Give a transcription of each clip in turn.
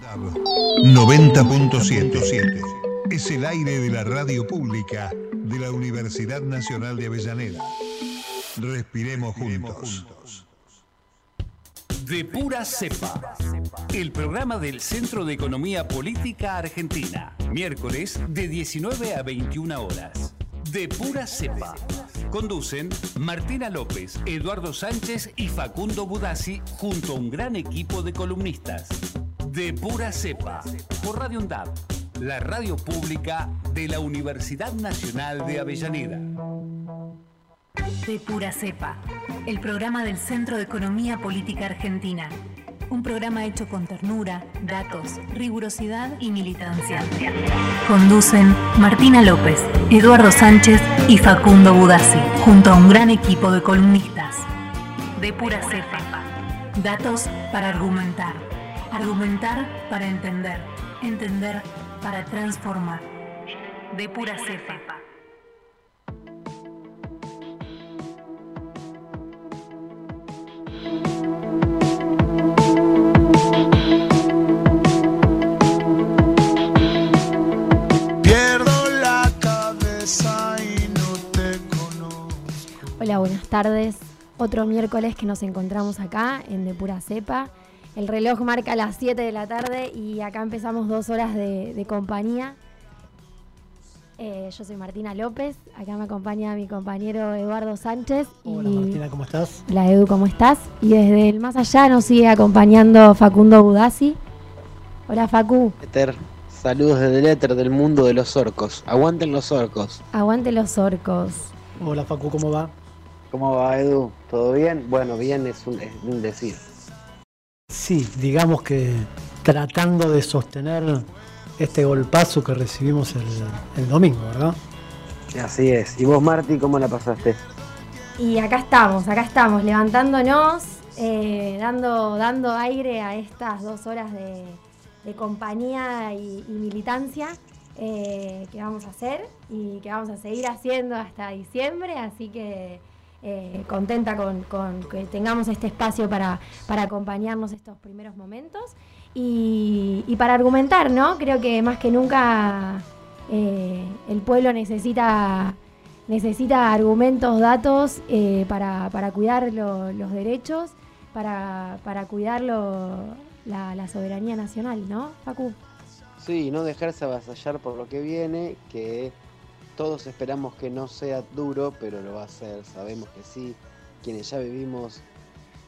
90.7 es el aire de la radio pública de la Universidad Nacional de Avellaneda. Respiremos juntos. De pura cepa. El programa del Centro de Economía Política Argentina. Miércoles de 19 a 21 horas. De pura cepa. Conducen Martina López, Eduardo Sánchez y Facundo Budassi junto a un gran equipo de columnistas. De pura cepa. Por Radio UNDAP, la radio pública de la Universidad Nacional de Avellaneda. De pura cepa, el programa del Centro de Economía Política Argentina. Un programa hecho con ternura, datos, rigurosidad y militancia. Conducen Martina López, Eduardo Sánchez y Facundo Budassi, junto a un gran equipo de columnistas. De pura cepa. Datos para argumentar. Argumentar para entender. Entender para transformar. De pura cepa. Pierdo la cabeza y no te conozco. Hola, buenas tardes. Otro miércoles que nos encontramos acá en De Pura Cepa. El reloj marca las 7 de la tarde y acá empezamos dos horas de, de compañía. Eh, yo soy Martina López, acá me acompaña mi compañero Eduardo Sánchez. Hola y Martina, ¿cómo estás? La Edu, ¿cómo estás? Y desde el más allá nos sigue acompañando Facundo Budassi. Hola Facu, Éter, saludos desde el éter del mundo de los orcos. Aguanten los orcos. aguante los orcos. Hola Facu, ¿cómo va? ¿Cómo va Edu? ¿Todo bien? Bueno, bien es un, es un decir. Sí, digamos que tratando de sostener este golpazo que recibimos el, el domingo, ¿verdad? Así es. ¿Y vos, Marti, cómo la pasaste? Y acá estamos, acá estamos, levantándonos, eh, dando, dando aire a estas dos horas de, de compañía y, y militancia eh, que vamos a hacer y que vamos a seguir haciendo hasta diciembre, así que eh, contenta con, que tengamos este espacio para, para acompañarnos estos primeros momentos y, para argumentar, ¿no? Creo que más que nunca eh, el pueblo necesita necesita argumentos, datos eh, para, cuidar lo- los derechos, para, para cuidar la soberanía nacional, ¿no, Facu? Sí, no dejarse avasallar por lo que viene, que todos esperamos que no sea duro, pero lo va a ser, sabemos que sí. Quienes ya vivimos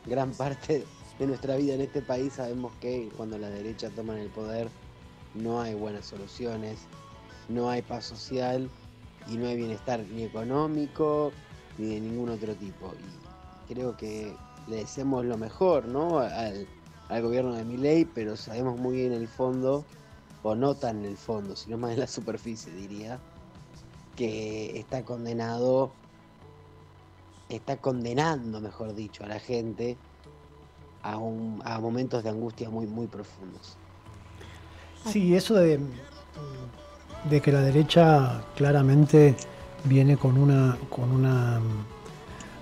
gran parte de nuestra vida en este país sabemos que cuando la derecha toma el poder no hay buenas soluciones, no hay paz social y no hay bienestar ni económico ni de ningún otro tipo. Y creo que le deseamos lo mejor ¿no? al, al gobierno de Milei, pero sabemos muy bien el fondo o no tan en el fondo, sino más en la superficie, diría, que está condenado, está condenando, mejor dicho, a la gente a, un- a momentos de angustia muy, muy profundos. Sí, eso de, que la derecha claramente viene con una, con una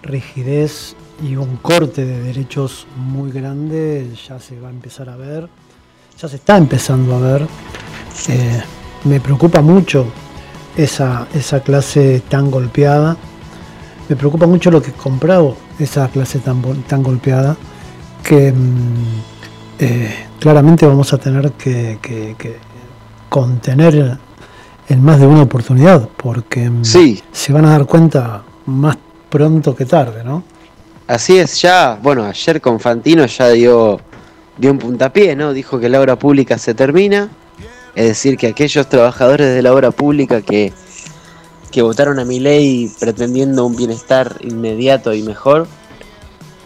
rigidez y un corte de derechos muy grande, ya se va a empezar a ver, ya se está empezando a ver. Eh, me preocupa mucho esa, esa clase tan golpeada, me preocupa mucho lo que he comprado esa clase tan, tan golpeada, que mm, eh, claramente vamos a tener que, que- que contener en más de una oportunidad, porque mm, Sí. se van a dar cuenta más pronto que tarde, ¿no? Así es, ya, bueno, ayer con Fantino ya dio, dio un puntapié, ¿no? Dijo que la obra pública se termina, es decir, que aquellos trabajadores de la obra pública que, que votaron a mi ley pretendiendo un bienestar inmediato y mejor,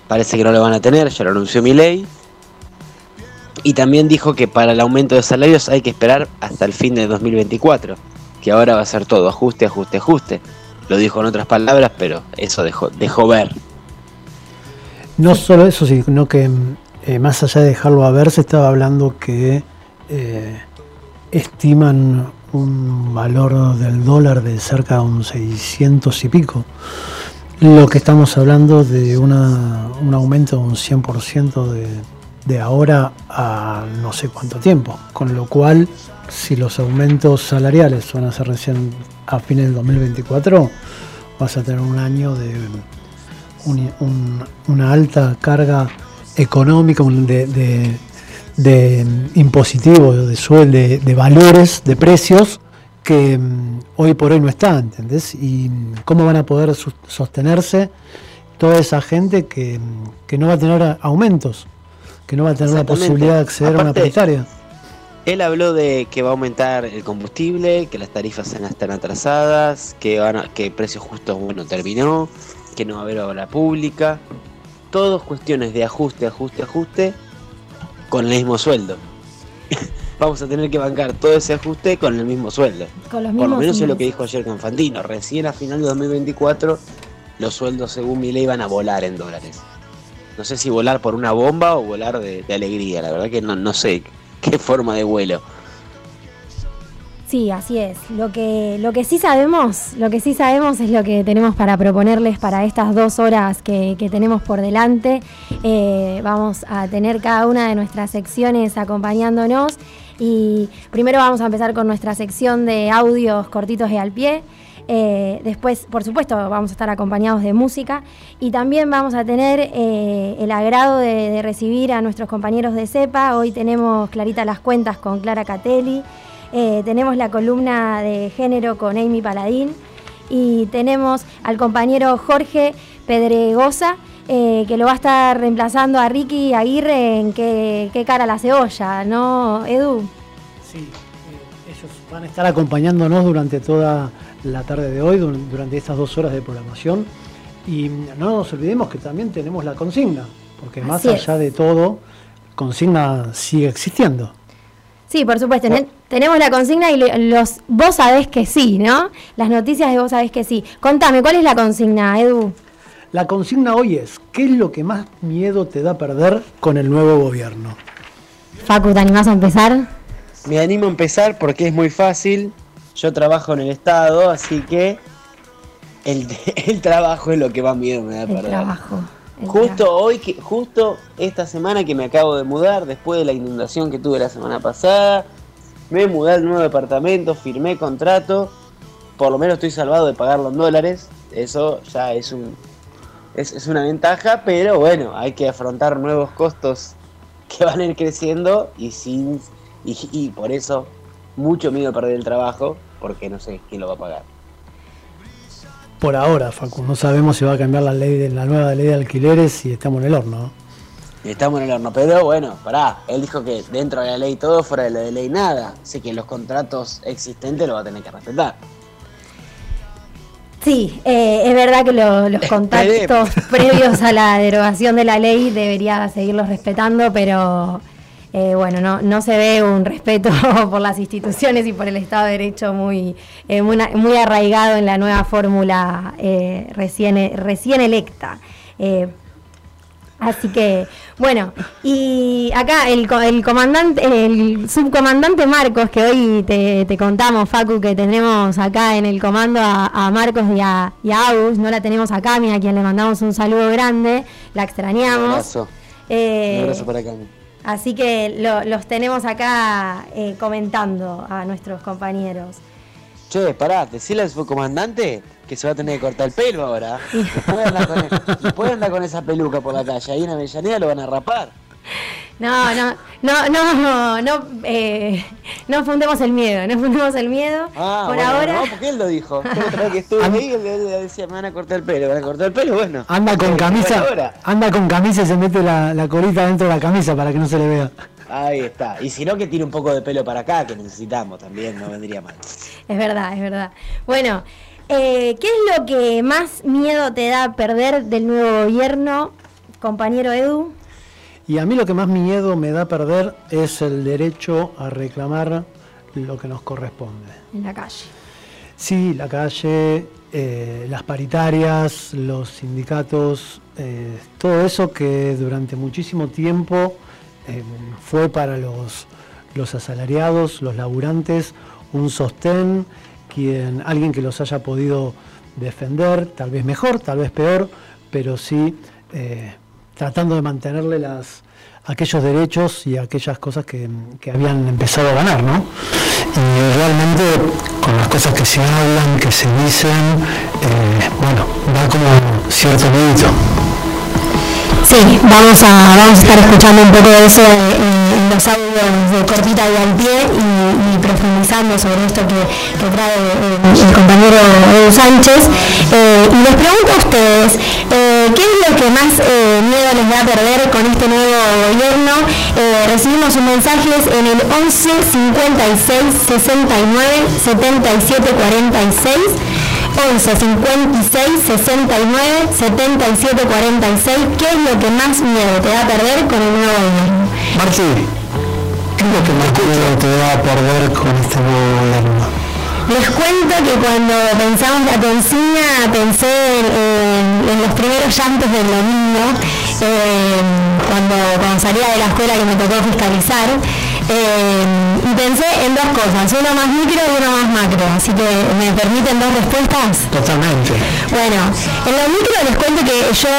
parece que no lo van a tener, ya lo anunció mi ley. Y también dijo que para el aumento de salarios hay que esperar hasta el fin de 2024, que ahora va a ser todo ajuste, ajuste, ajuste. Lo dijo en otras palabras, pero eso dejó, dejó ver. No solo eso, sino que eh, más allá de dejarlo a ver, se estaba hablando que eh, estiman un valor del dólar de cerca de un 600 y pico. Lo que estamos hablando de una- un aumento de un 100% de, de ahora a no sé cuánto tiempo. Con lo cual, si los aumentos salariales van a ser recién a fines del 2024, vas a tener un año de una alta carga económica, de, de, impositivo, de, sueldo, de, valores, de precios que mm, hoy por hoy no está, ¿entendés? Y cómo van a poder sostenerse toda esa gente que, que no va a tener aumentos que no va a tener la posibilidad de acceder a una paritaria. Él habló de que va a aumentar el combustible, que las tarifas están atrasadas, que, van que el precio justo bueno terminó, que no va a haber obra pública. Todos cuestiones de ajuste, ajuste, ajuste con el mismo sueldo. Vamos a tener que bancar todo ese ajuste con el mismo sueldo. Por lo menos es lo que dijo ayer Confantino. Recién a final de 2024 los sueldos según mi ley van a volar en dólares no sé si volar por una bomba o volar de, alegría, la verdad que no, no sé qué forma de vuelo. Sí, así es. Lo que, lo que sí sabemos, lo que sí sabemos es lo que tenemos para proponerles para estas dos horas que, tenemos por delante. Eh, vamos a tener cada una de nuestras secciones acompañándonos y primero vamos a empezar con nuestra sección de audios cortitos y al pie. Eh, después, por supuesto, vamos a estar acompañados de música y también vamos a tener eh, el agrado de, recibir a nuestros compañeros de CEPA. Hoy tenemos Clarita las Cuentas con Clara Catelli, eh, tenemos la columna de género con Amy Paladín y tenemos al compañero Jorge Pedregosa. que lo va a estar reemplazando a Ricky Aguirre en qué, qué cara la cebolla, ¿no, Edu? Sí, ellos van a estar acompañándonos durante toda la tarde de hoy, durante estas dos horas de programación. Y no nos olvidemos que también tenemos la consigna, porque más allá de todo, consigna sigue existiendo. Sí, por supuesto. Tenemos la consigna y los vos sabés que sí, ¿no? Las noticias de vos sabés que sí. Contame, ¿cuál es la consigna, Edu? La consigna hoy es, ¿qué es lo que más miedo te da perder con el nuevo gobierno? Facu, ¿te animás a empezar? Me animo a empezar porque es muy fácil. Yo trabajo en el Estado, así que el, trabajo es lo que más miedo me da el Trabajo. Justo hoy, que, justo esta semana que me acabo de mudar, después de la inundación que tuve la semana pasada, me mudé al nuevo departamento, firmé contrato, por lo menos estoy salvado de pagarlo en dólares, eso ya es un es, una ventaja, pero bueno, hay que afrontar nuevos costos que van a ir creciendo y sin y, y por eso mucho miedo a perder el trabajo porque no sé quién lo va a pagar. Por ahora, Facu, no sabemos si va a cambiar la ley de la nueva ley de alquileres y estamos en el horno. Estamos en el horno, pero bueno, pará, él dijo que dentro de la ley todo, fuera de la ley nada, así que los contratos existentes lo va a tener que respetar. Sí, eh, es verdad que los contactos previos a la derogación de la ley debería seguirlos respetando, pero eh, bueno, no, no se ve un respeto por las instituciones y por el Estado de Derecho muy, eh, muy, arraigado en la nueva fórmula eh, recién, recién electa. Así que, bueno, y acá el, el, comandante, el subcomandante Marcos, que hoy te, contamos, Facu, que tenemos acá en el comando a, Marcos y a, y a no la tenemos acá, a quien le mandamos un saludo grande, la extrañamos. Un abrazo. un abrazo para Cami. Así que los tenemos acá eh, comentando a nuestros compañeros. Che, pará, decirle al subcomandante que se va a tener que cortar el pelo ahora. Después andar con, andar con esa peluca por la calle. Ahí en Avellaneda lo van a rapar. No, no, no, no, no, eh, no fundemos el miedo, no fundemos el miedo. Ah, por ahora. No, porque él lo dijo. Que estuve ahí, él, decía, me van a cortar el pelo, van a cortar el pelo, bueno. Anda con camisa, anda con camisa y se mete la, la colita dentro de la camisa para que no se le vea. Ahí está. Y si no, que tire un poco de pelo para acá, que necesitamos también, no vendría mal. Es verdad, es verdad. Bueno, eh, ¿qué es lo que más miedo te da perder del nuevo gobierno, compañero Edu? Y a mí lo que más miedo me da perder es el derecho a reclamar lo que nos corresponde. En la calle. Sí, la calle, eh, las paritarias, los sindicatos, eh, todo eso que durante muchísimo tiempo eh, fue para los, los asalariados, los laburantes, un sostén, quien, alguien que los haya podido defender, tal vez mejor, tal vez peor, pero sí tratando de mantenerle las, aquellos derechos y aquellas cosas que, habían empezado a ganar, ¿no? Y realmente con las cosas que se hablan, que se dicen, eh, bueno, da como cierto mérito. Sí, vamos a, vamos a estar escuchando un poco de eso en, los audios de Cortita y al pie y, profundizando sobre esto que, trae el, compañero Edu Sánchez. Eh, y les pregunto a ustedes, eh, ¿qué es lo que más eh, miedo les va a perder con este nuevo gobierno? recibimos sus mensajes en el 11 56 69 77 46. 11 56 69 77 46. ¿Qué es lo que más miedo te va a perder con el nuevo gobierno? Marti, ¿qué es lo que más miedo te va a perder con este nuevo gobierno? Les cuento que cuando pensamos la consigna pensé en, los primeros llantos del domingo, eh, cuando, cuando salía de la escuela que me tocó fiscalizar. Eh, y pensé en dos cosas, una más micro y una más macro, así que me permiten dos respuestas. Totalmente. Bueno, en lo micro les cuento que yo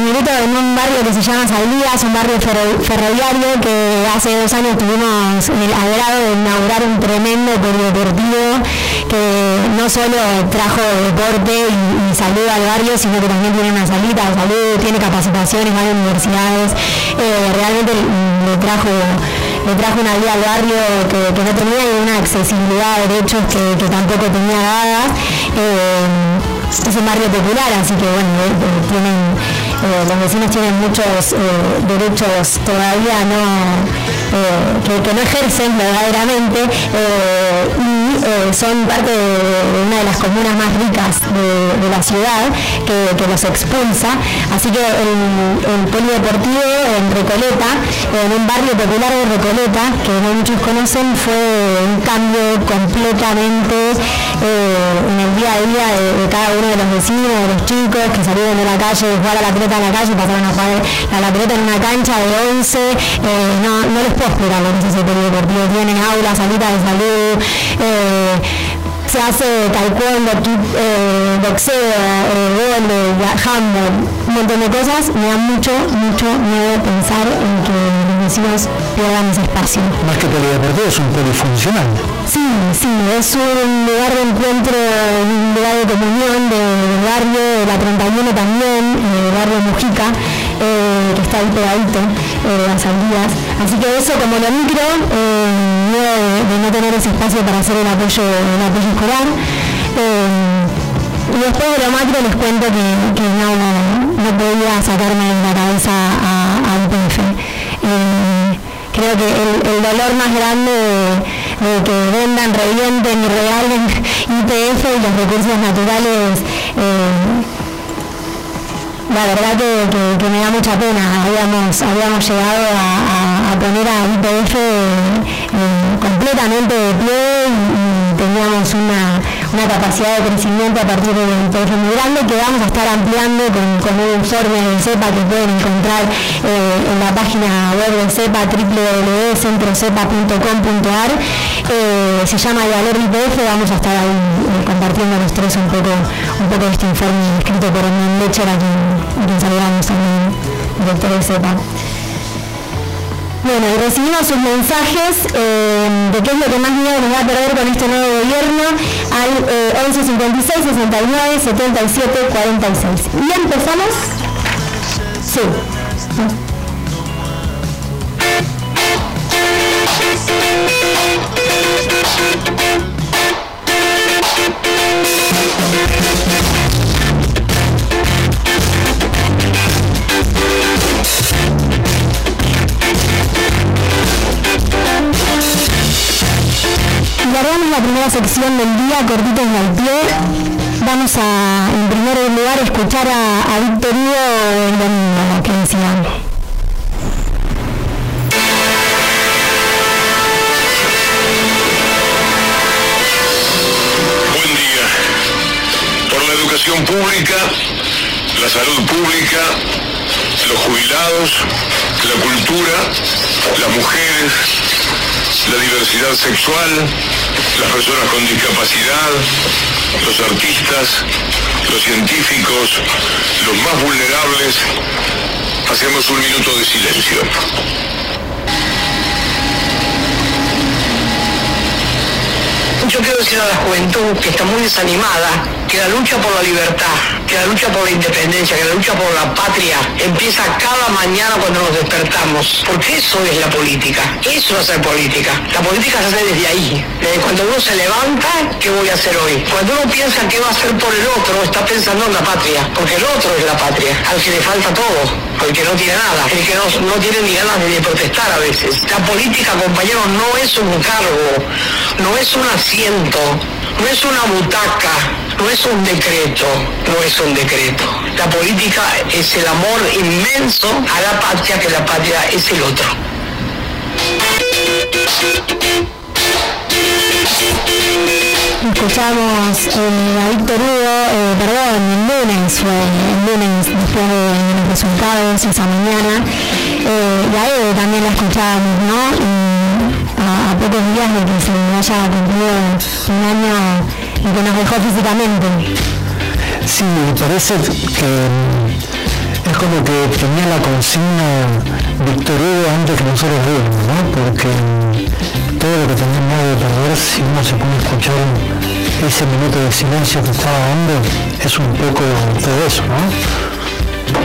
milito en un barrio que se llama Saldías, un barrio ferroviario que hace dos años tuvimos el agrado de inaugurar un tremendo polideportivo que no solo trajo deporte y, salud al barrio, sino que también tiene una salita de salud, tiene capacitaciones, varias universidades, eh, realmente le trajo me trajo una vida al barrio que, no tenía y una accesibilidad de derechos que, tampoco tenía dadas. Eh, es un barrio popular, así que bueno, eh, eh, los vecinos tienen muchos derechos todavía no que, no ejercen verdaderamente son parte de, una de las comunas más ricas de, la ciudad que, los expulsa. Así que el, polideportivo en Recoleta, en un barrio popular de Recoleta, que no muchos conocen, fue un cambio completamente en el día a día de, cada uno de los vecinos, de los chicos que salieron de la calle, de jugar a la pelota en la calle, pasaron a jugar a la pelota en una cancha de 11. no, no les puedo explicar lo que es ese deportivo. Tienen aulas, salitas de salud. Eh, se hace taekwondo, eh, boxeo, eh, handball, un montón de cosas. Me da mucho, mucho miedo pensar en que los vecinos pierdan ese espacio. Más que polideportivo, es un polifuncional. Sí, sí, es un lugar de encuentro, un lugar de comunión del barrio, de la 31 también, el barrio Mujica, eh, que está ahí pegadito, eh, las salidas. Así que eso como lo micro, eh, de, no tener ese espacio para hacer el apoyo, el apoyo escolar. y después de lo macro les cuento que, no, no, podía sacarme la cabeza a, a creo que el, dolor más grande de, que vendan, revienten y regalen IPF y los recursos naturales, eh, la verdad que, me da mucha pena. Habíamos, habíamos llegado a, poner a IPF eh, completamente de pie y teníamos una una capacidad de crecimiento a partir de un proyecto muy grande que vamos a estar ampliando con, un informe de CEPA que pueden encontrar eh, en la página web de CEPA www.centrocepa.com.ar eh, se llama valor IPF vamos a estar ahí eh, compartiendo los tres un poco un poco de este informe escrito por un Lecher a quien, a quien saludamos también director de CEPA bueno, y recibimos sus mensajes eh, de qué es lo que más miedo nos va a perder con este nuevo gobierno al eh, 11 56 69 77 46. ¿Y empezamos? Sí. Guardamos la primera sección del día, cortitos y al pie. Vamos a, en primer lugar, escuchar a, a Víctor Hugo el domingo, que decía. Buen día. Por la educación pública, la salud pública, los jubilados, la cultura, las mujeres, la diversidad sexual, las personas con discapacidad, los artistas, los científicos, los más vulnerables hacemos un minuto de silencio. Yo quiero decir a la juventud que está muy desanimada, que la lucha por la libertad, que la lucha por la independencia, que la lucha por la patria empieza cada mañana cuando nos despertamos. Porque eso es la política. Eso es hacer política. La política se hace desde ahí. Desde cuando uno se levanta, ¿qué voy a hacer hoy? Cuando uno piensa qué va a hacer por el otro, está pensando en la patria. Porque el otro es la patria. Al que le falta todo. Al que no tiene nada. El que no, no tiene ni ganas de protestar a veces. La política, compañeros, no es un cargo. No es un asiento. No es una butaca. No es un decreto. No es un decreto. La política es el amor inmenso a la patria, que la patria es el otro. Escuchamos eh, a Víctor Hugo, eh, perdón, el lunes fue, el lunes después de los resultados esa mañana. Eh, y a Eve también la escuchábamos, ¿no? A, a pocos días de que se haya cumplido un año y que nos dejó físicamente. Sí, me parece que mm, es como que tenía la consigna Víctor Hugo antes que nosotros vimos, ¿no? Porque mm, todo lo que miedo de perder, si uno se pone a escuchar ese minuto de silencio que estaba dando, es un poco todo eso, ¿no?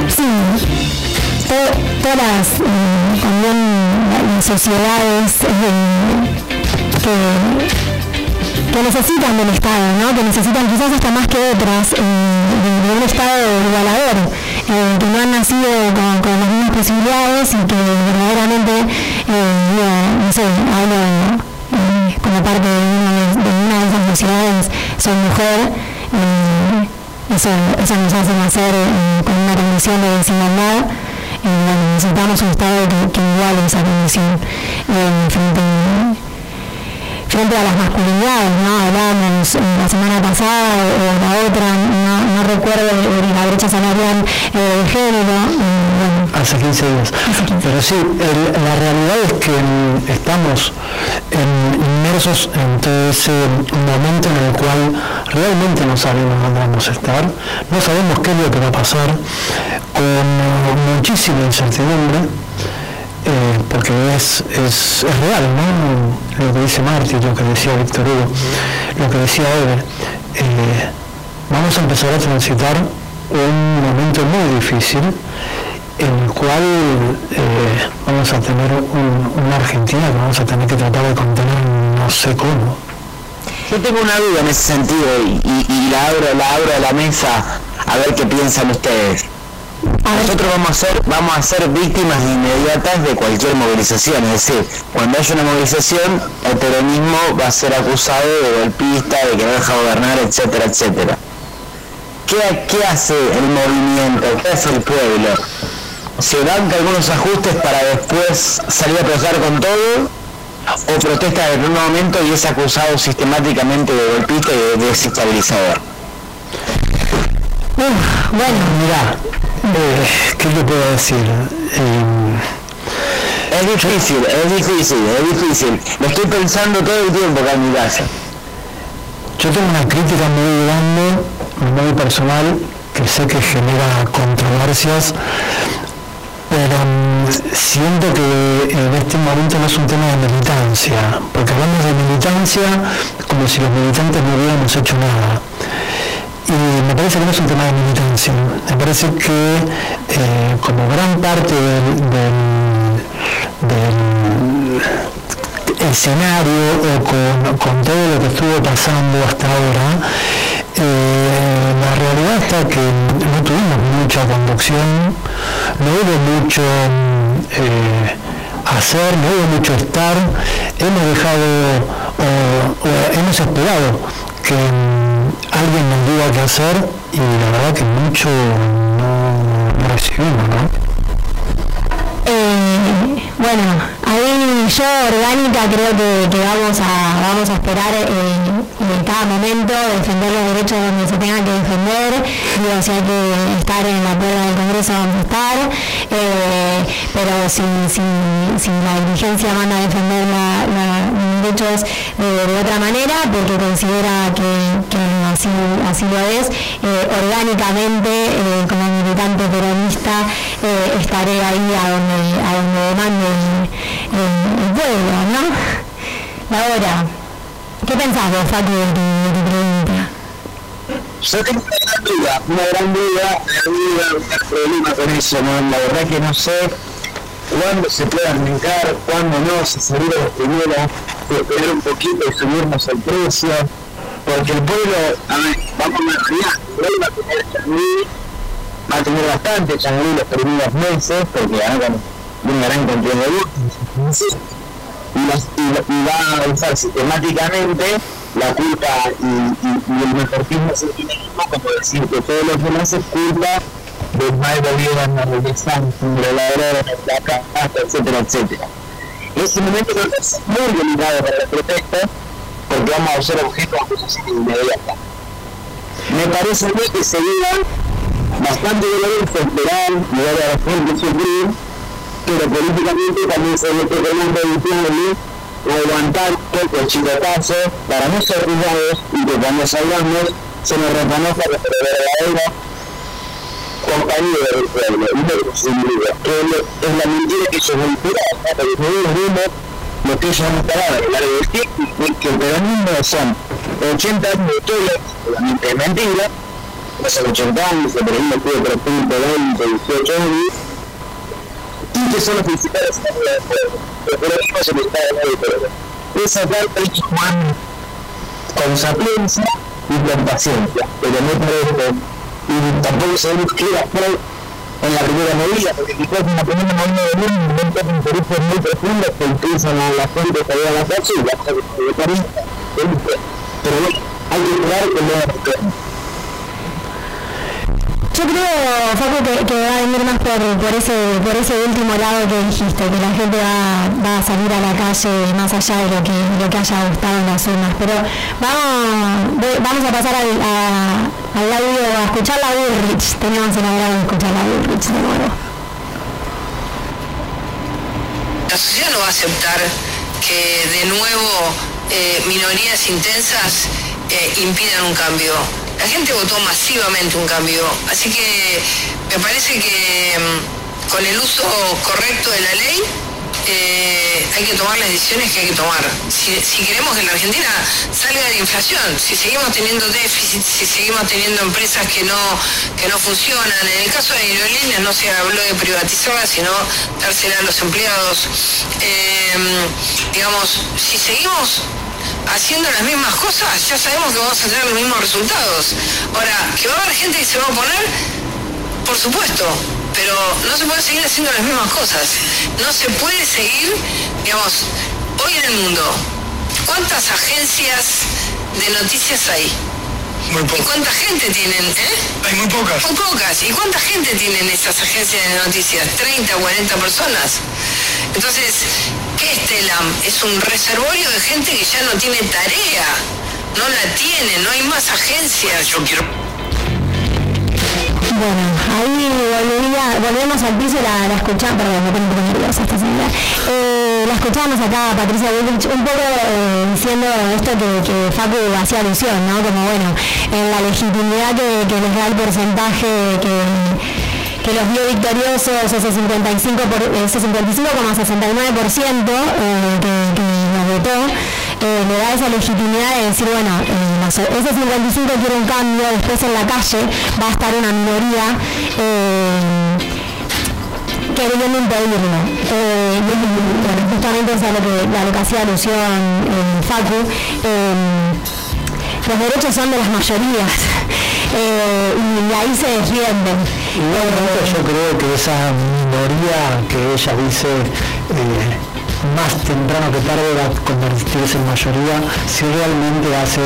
Sí, to- todas eh, también las sociedades eh, que, que necesitan del Estado, ¿no? que necesitan quizás hasta más que otras, eh, de, un Estado igualador, eh, que no han nacido con, las mismas posibilidades y que verdaderamente, eh, no sé, hablo como parte de una de, de una esas sociedades, soy mujer. eso, eso nos hace nacer con una condición de desigualdad. Necesitamos un Estado que, que iguale esa condición eh, frente, frente a las masculinidades, ¿no? Hablábamos eh, la semana pasada o, la otra, no, no recuerdo de la brecha salarial eh, de género. eh, bueno, Hace 15 días. Pero sí, el- la realidad es que mm, estamos en- inmersos en todo ese momento en el cual realmente no sabemos dónde vamos a estar, no sabemos qué es lo que va a pasar, con muchísima incertidumbre, eh, porque es, es, real, ¿no? Lo que dice Marty, lo que decía Víctor Hugo, lo que decía Eve. eh, vamos a empezar a transitar un momento muy difícil en el cual eh, vamos a tener un- una Argentina que vamos a tener que tratar de contener no sé cómo. Yo tengo una duda en ese sentido y- y la abro, la abro a la mesa a ver qué piensan ustedes. Nosotros vamos a ser, vamos a ser víctimas inmediatas de cualquier movilización, es decir, cuando haya una movilización, el peronismo va a ser acusado de golpista, de que no deja gobernar, etcétera, etcétera. ¿Qué, qué hace el movimiento? ¿Qué hace el pueblo? ¿Se banca algunos ajustes para después salir a protestar con todo? ¿O protesta en un momento y es acusado sistemáticamente de golpista y de desestabilizador? bueno, mira, eh, ¿qué te puedo decir? Eh, Es difícil, es difícil, es difícil. Lo estoy pensando todo el tiempo acá en mi casa. Yo tengo una crítica muy grande, muy personal, que sé que genera controversias, pero mm, siento que en este momento no es un tema de militancia, porque hablamos de militancia como si los militantes no hubiéramos hecho nada. Y me parece que no es un tema de militancia, me parece que eh, como gran parte del, del- del escenario o con, todo lo que estuvo pasando hasta ahora, eh, la realidad está que no tuvimos mucha conducción, no hubo mucho eh, hacer, no hubo mucho estar, hemos dejado o, hemos esperado que alguien nos diga qué hacer y la verdad que mucho no, recibimos, ¿no? Eh, bueno, ahí yo orgánica creo que, que vamos a vamos a esperar eh, en cada momento defender los derechos donde se tengan que defender. Digo, si hay que estar en la puerta del Congreso vamos a estar, eh, pero si, si, si la dirigencia manda a defender los derechos de otra manera porque considera que, así, así lo es. Eh, orgánicamente, eh, como militante peronista, estaré ahí a donde, a donde demande el, pueblo, ¿no? Ahora, ¿qué pensás vos, Facu, de tu, pregunta? Yo tengo una gran duda, una gran duda, una duda, un problema con eso, ¿no? La verdad que no sé cuándo se puede arrancar, cuándo no, si salir a los primeros, esperar un poquito y subirnos el precio, porque el pueblo, a ver, vamos a ver, va a tener changui, va a tener bastante changui los primeros meses, porque hagan una gran cantidad de votos, y, y, va a usar sistemáticamente la culpa y, y, y el mejortismo sentimentalismo como decir que todo lo que más es culpa del mal gobierno, del desastre, de la de la casa, etcétera, etcétera. Ese momento creo que es muy delicado para la protesta porque vamos a ser objeto de acusación inmediata. Me parece a mí que sería bastante doloroso esperar y ver a la gente sufrir, pero políticamente también se le recomienda evitarle aguantar un poco el chicotazo para no ser juzgados y que cuando salgamos se nos reconozca que el verdadero compañía del pueblo, no que es la mentira que se golpea, porque nosotros vimos lo que ellos han instalado a lo largo del tiempo, que el peronismo son 80 años de historia, solamente es mentira, hace 80 años el peronismo tuvo 30, 20, 18 años, y que son los principales años del. El peronismo es el estado del pueblo. Esa carta hay que jugar con sapiencia y con paciencia, pero no parece y tampoco sabemos qué va a en la primera medida, porque quizás en la primera de un momento de intereses muy profundos que impulsan a la gente a salir a la calle y la gente se Pero bueno, hay que esperar que no yo creo, Facu, que, va a venir más por, por, ese, por ese último lado que dijiste, que la gente va, va a salir a la calle más allá de lo que, lo que haya gustado en las urnas. Pero vamos, a pasar al, al audio, a escuchar la Burrich. Tenemos el agrado de escuchar la Burrich de nuevo. La sociedad no va a aceptar que de nuevo eh, minorías intensas eh, impidan un cambio la gente votó masivamente un cambio. Así que me parece que mm, con el uso correcto de la ley eh, hay que tomar las decisiones que hay que tomar. Si, queremos que la Argentina salga de la inflación, si seguimos teniendo déficit, si seguimos teniendo empresas que no, que no funcionan, en el caso de aerolíneas no se habló de privatizarlas, sino dársela a los empleados. Eh, digamos, si seguimos haciendo las mismas cosas, ya sabemos que vamos a tener los mismos resultados. Ahora, que va a haber gente que se va a oponer, por supuesto, pero no se puede seguir haciendo las mismas cosas. No se puede seguir, digamos, hoy en el mundo, ¿cuántas agencias de noticias hay? Muy ¿Y cuánta gente tienen? Eh? Hay muy pocas. Muy pocas. ¿Y cuánta gente tienen esas agencias de noticias? ¿30, 40 personas? Entonces, ¿qué es TELAM? Es un reservorio de gente que ya no tiene tarea. No la tiene, no hay más agencias. yo quiero... Bueno, ahí volvemos al piso, la, la escuchamos, perdón, me pongo un poco nerviosa esta señora. Eh, la escuchamos acá, Patricia Bullrich, un poco eh, diciendo esto que, que, Facu hacía alusión, ¿no? Como bueno, en la legitimidad que, que les da el porcentaje que que los vio victoriosos ese 55 por, ese 55,69% eh, que, que nos votó eh, le da esa legitimidad de decir bueno eh, ese 55 quiere un cambio después en la calle va a estar una minoría eh, queriendo impedirlo. Eh, justamente es a lo que, a lo que hacía alusión Facu los derechos son de las mayorías y ahí se defienden yo creo que esa minoría que ella dice eh, más temprano que tarde va a convertirse en mayoría si realmente hace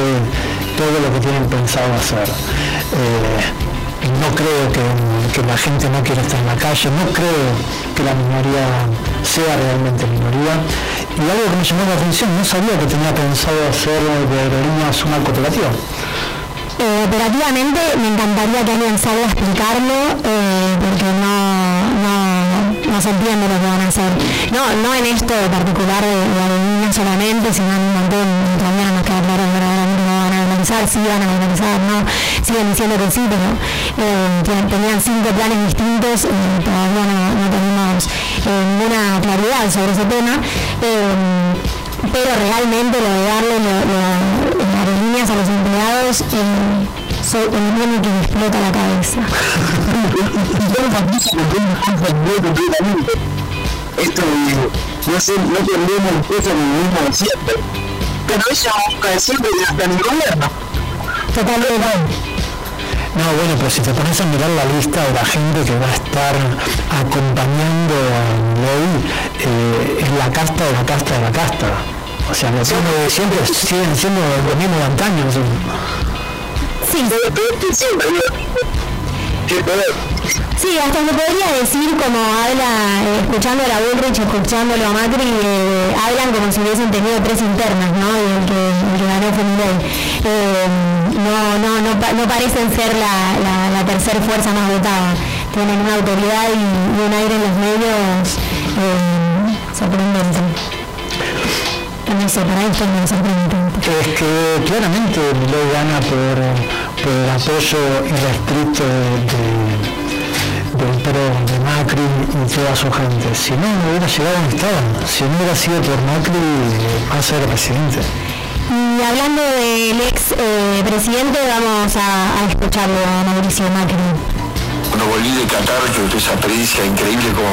todo lo que tienen pensado hacer. Eh, no creo que, la gente no quiera estar en la calle, no creo que la minoría sea realmente minoría. Y algo que me llamó la atención, no sabía que tenía pensado hacer de aerolíneas una cooperativa. Eh, operativamente me encantaría que alguien salga a explicarlo eh, porque no, no, no, se entiende lo que van a hacer. No, no en esto particular de, de solamente, sino en un montón, no nos queda claro verdaderamente cómo van a dolarizar, si iban a dolarizar, no, siguen diciendo que sí, pero eh, tenían cinco planes distintos y todavía no, tenemos eh, ninguna claridad sobre ese tema. pero realmente lo de darle las aerolíneas a los empleados soy el niño que me explota la cabeza. Esto no, sé, no tendremos cosas en el mismo de siempre. Pero esa boca de siempre ya está en el gobierno. Totalmente. No, bueno, pero si te pones a mirar la lista de la gente que va a estar acompañando a ley, eh, es la casta de la casta de la casta. O sea, los de siempre siguen siendo los mismos de antaño. Sí. Sí, hasta se podría decir como habla, eh, escuchándolo a Bullrich, escuchándolo a Macri, eh, hablan como si hubiesen tenido tres internas, ¿no? Y el que, el que ganó fue eh, no, no, no, no, parecen ser la, la, tercera fuerza más votada. Tienen una autoridad y, un aire en los medios eh, sorprendente. No sé, para esto me sorprende. Es que claramente lo gana por, por el apoyo irrestricto de del PRO, de Macri y toda su gente. Si no, no hubiera llegado donde estaban. Si no hubiera sido por Macri, va a ser presidente. Y hablando del ex eh, presidente, vamos a, a, escucharlo a Mauricio Macri. Cuando volví de Qatar, que tuve esa experiencia increíble como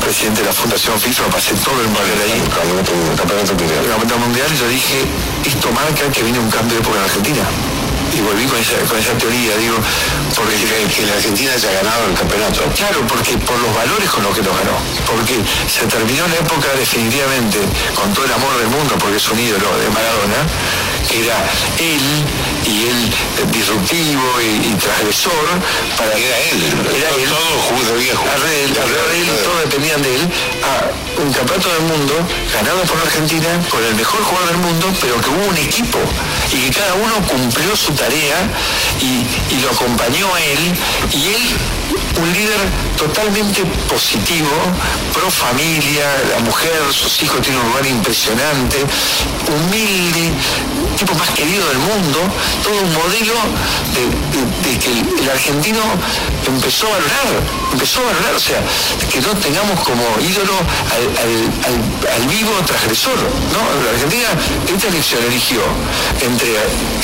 presidente de la Fundación FIFA, pasé todo el mundial ahí. El campeonato mundial, yo dije, esto marca que viene un cambio de época en Argentina y volví con esa, con esa teoría, digo, porque que, la Argentina haya ganado el campeonato. Claro, porque por los valores con los que lo ganó, porque se terminó la época definitivamente con todo el amor del mundo, porque es un ídolo de Maradona, era él y él disruptivo y, transgresor, para era él. Era él. Todo viejo. Alrededor de él, todos dependían de él, a un campeonato del mundo ganado por Argentina, por el mejor jugador del mundo, pero que hubo un equipo y que cada uno cumplió su tarea y, lo acompañó a él y él un líder totalmente positivo, pro familia, la mujer, sus hijos tienen un lugar impresionante, humilde, tipo más querido del mundo, todo un modelo de, que el, argentino empezó a valorar, empezó a valorar, o sea, que no tengamos como ídolo al, vivo transgresor, ¿no? La Argentina esta elección eligió entre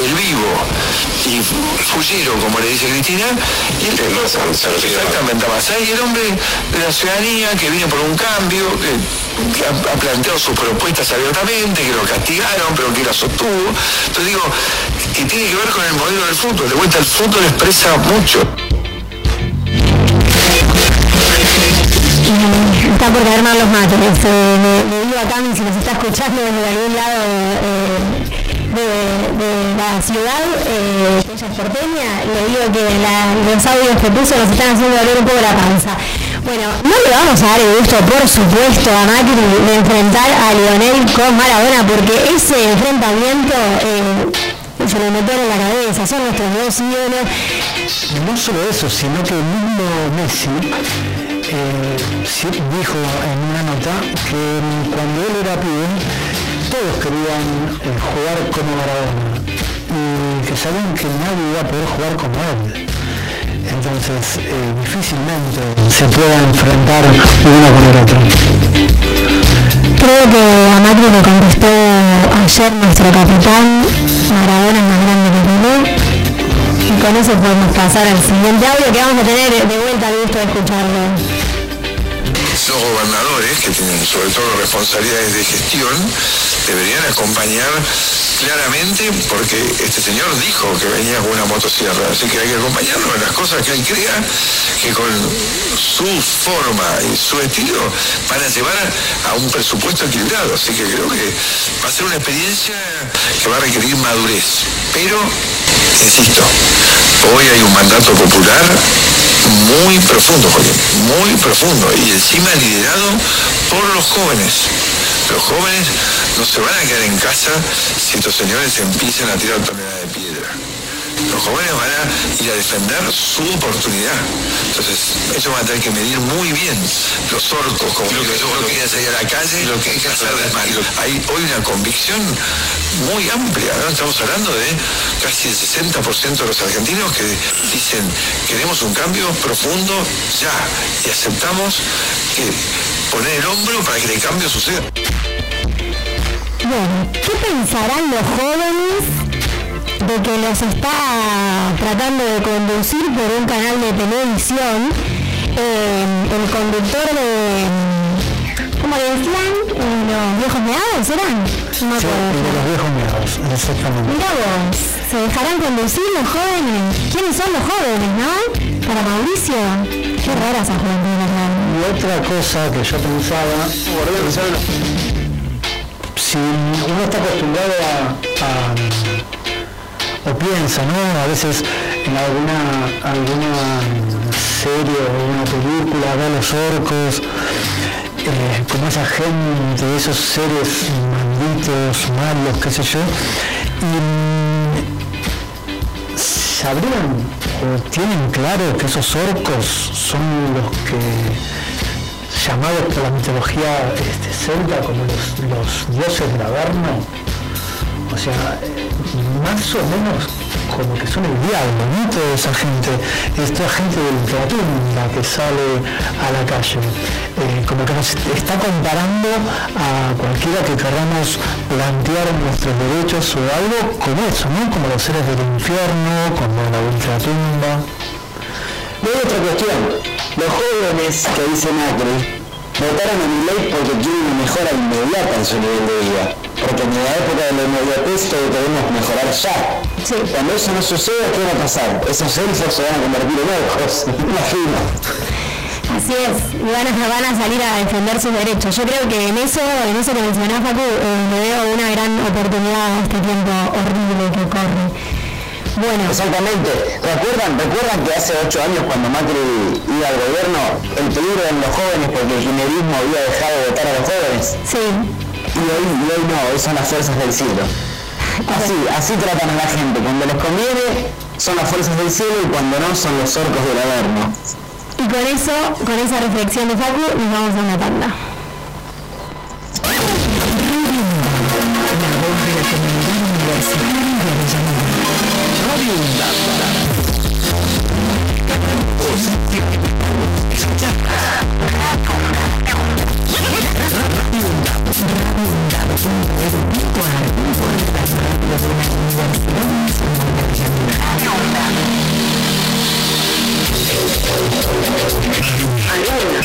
el vivo y Fullero, como le dice Cristina, y el, exactamente y el hombre de la ciudadanía que viene por un cambio, que, ha, planteado sus propuestas abiertamente, que lo castigaron, pero que la sostuvo. Entonces digo, que tiene que ver con el modelo del fútbol. De vuelta, el fútbol expresa mucho. Está por caer mal los mates. Eh, me, digo a Cami si nos está escuchando desde algún lado eh, de, la ciudad, eh, porteña, le digo que los audios que puso nos están haciendo doler un poco la panza. Bueno, no le vamos a dar el gusto, por supuesto, a Macri de enfrentar a Lionel con Maradona, porque ese enfrentamiento eh, se lo metió en la cabeza, son nuestros dos ídolos. No solo eso, sino que el mismo Messi eh, dijo en una nota que cuando él era pibe, todos querían eh, jugar como Maradona y que sabían que nadie iba a poder jugar como él. Entonces, eh, difícilmente se pueda enfrentar uno con el otro. Creo que a Macri le contestó ayer nuestro capitán, Maradona es más grande que Pelé. Y con eso podemos pasar al siguiente audio que vamos a tener de vuelta al gusto de escucharlo. Los gobernadores, que tienen sobre todo responsabilidades de gestión, deberían acompañar claramente porque este señor dijo que venía con una motosierra, así que hay que acompañarlo en las cosas que él crea que con su forma y su estilo van a llevar a un presupuesto equilibrado, así que creo que va a ser una experiencia que va a requerir madurez, pero, insisto, hoy hay un mandato popular muy profundo, muy profundo, y encima liderado por los jóvenes. Los jóvenes no se van a quedar en casa si estos señores empiezan a tirar toneladas de piedra. Los jóvenes van a ir a defender su oportunidad. Entonces, ellos van a tener que medir muy bien los orcos, como lo que yo no quería salir a la calle, lo que hay que hacer de mal. Hay hoy una convicción muy amplia, ¿no? Estamos hablando de casi el 60% de los argentinos que dicen queremos un cambio profundo ya y aceptamos que poner el hombro para que el cambio suceda. Bueno, ¿qué pensarán los jóvenes de que los está tratando de conducir por un canal de televisión eh, el conductor de... ¿Cómo le decían? Eh, ¿Los viejos meados eran? No Sí, de los viejos meados, exactamente. Mira vos, ¿se dejarán conducir los jóvenes? ¿Quiénes son los jóvenes, no? Para Mauricio, qué rara esa juventud, ¿verdad? Y otra cosa que yo pensaba, si uno está acostumbrado a, a- o piensa, ¿no? A veces en alguna, alguna serie o una película ve a los orcos, eh, como esa gente, esos seres malditos, malos, qué sé yo, y mm, sabrían o tienen claro que esos orcos son los que llamados por la mitología este, celta como los, los dioses del Averno, o sea, más o menos como que son el diablo, ¿no? Toda esa gente, esta gente del ultratumba que sale a la calle, eh, como que nos está comparando a cualquiera que queramos plantear nuestros derechos o algo como eso, ¿no? Como los seres del infierno, como la ultratumba. Luego otra cuestión, los jóvenes que dice Macri votaron a mi ley porque quieren una mejora inmediata en su nivel de vida. Porque en la época de la inmediatez todo queremos mejorar ya. Cuando eso no suceda, ¿qué va a pasar? Esos elfos se van a convertir en orcos, imagino. Así es, y van a, van a salir a defender sus derechos. Yo creo que en eso, en eso que mencionás, Facu, eh, le veo una gran oportunidad a este tiempo horrible que corre. Bueno, Exactamente. ¿Recuerdan, ¿Recuerdan que hace ocho años cuando Macri iba al gobierno, el peligro eran los jóvenes porque el kirchnerismo había dejado de votar a los jóvenes? Sí. Y hoy, y hoy no, hoy son las fuerzas del cielo. Así, así tratan a la gente. Cuando les conviene, son las fuerzas del cielo y cuando no, son los orcos del averno. y con eso, con esa reflexión de Facu, nos vamos a una tanda. Radio UNDAP.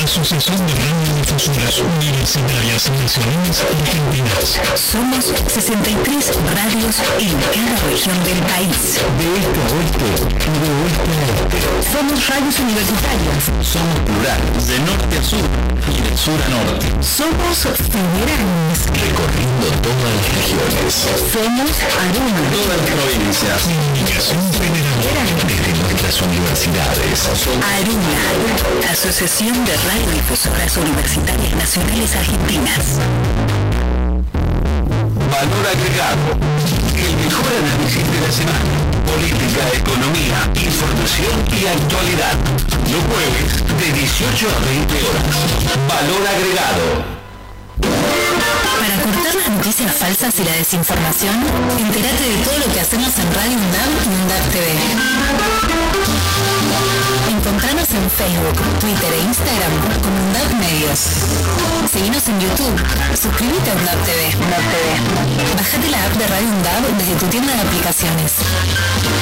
Asociación de Radiodifusoras Universitarias Nacionales Argentinas. Somos 63 radios en cada región del país. De este a oeste y de oeste a este. Somos radios universitarias. Somos plural, de norte a sur y de sur a norte. Somos federales. Recorriendo todas las regiones. Somos Aruna. Todas las provincias. Comunicación federal. Desde nuestras universidades. Aruna, Asociación de Radiodifusoras Universitarias Nacionales Argentinas. Valor agregado. El mejor análisis de la semana. Política, economía, información y actualidad. Los jueves de 18 a 20 horas. Valor agregado. Para cortar las noticias falsas y la desinformación, entérate de todo lo que hacemos en Radio UNDAB y UNDAB TV. Encontranos en Facebook, Twitter e Instagram como UNDAB Medios. Seguinos en YouTube. Suscríbete a UNDAB TV. Bajate la app de Radio UNDAB desde tu tienda de aplicaciones.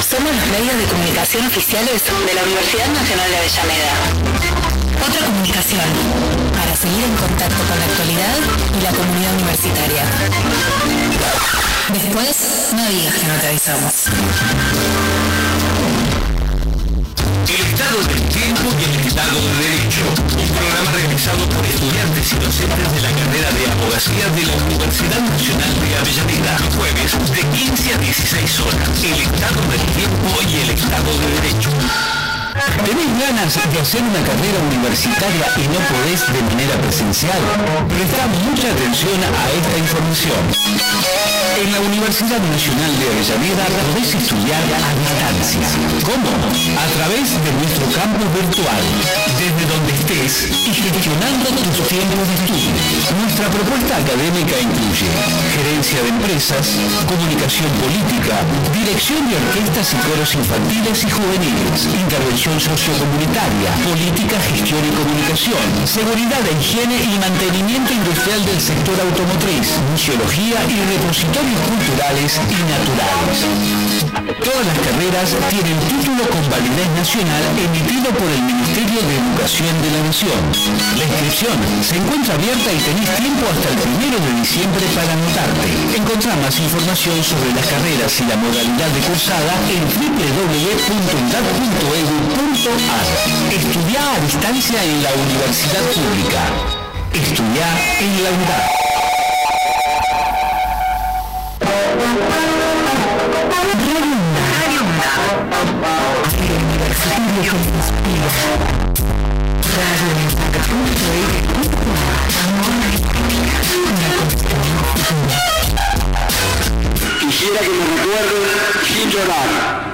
Somos los medios de comunicación oficiales de la Universidad Nacional de Avellaneda. Otra comunicación para seguir en contacto con la actualidad y la comunidad universitaria. Después, no digas que no te avisamos. El Estado del Tiempo y el Estado de Derecho. Un programa realizado por estudiantes y docentes de la carrera de abogacía de la Universidad Nacional de Avellaneda. Jueves de 15 a 16 horas. El Estado del Tiempo y el Estado de Derecho. ¿Tenés ganas de hacer una carrera universitaria y no podés de manera presencial? Presta mucha atención a esta información. En la Universidad Nacional de Avellaneda podés estudiar a distancia. ¿Cómo? A través de nuestro campus virtual, desde donde estés y gestionando tus tiempos de estudio. Nuestra propuesta académica incluye gerencia de empresas, comunicación política, dirección de orquestas y coros infantiles y juveniles, intervención sociocomunitaria, política, gestión y comunicación, seguridad e higiene y mantenimiento industrial del sector automotriz, museología y culturales y naturales. Todas las carreras tienen título con validez nacional emitido por el Ministerio de Educación de la Nación. La inscripción se encuentra abierta y tenés tiempo hasta el primero de diciembre para anotarte. Encontrá más información sobre las carreras y la modalidad de cursada en www.undat.edu.ar. Estudia a distancia en la universidad pública. Estudia en la UNDAD. Quisiera que me recuerden sin llorar.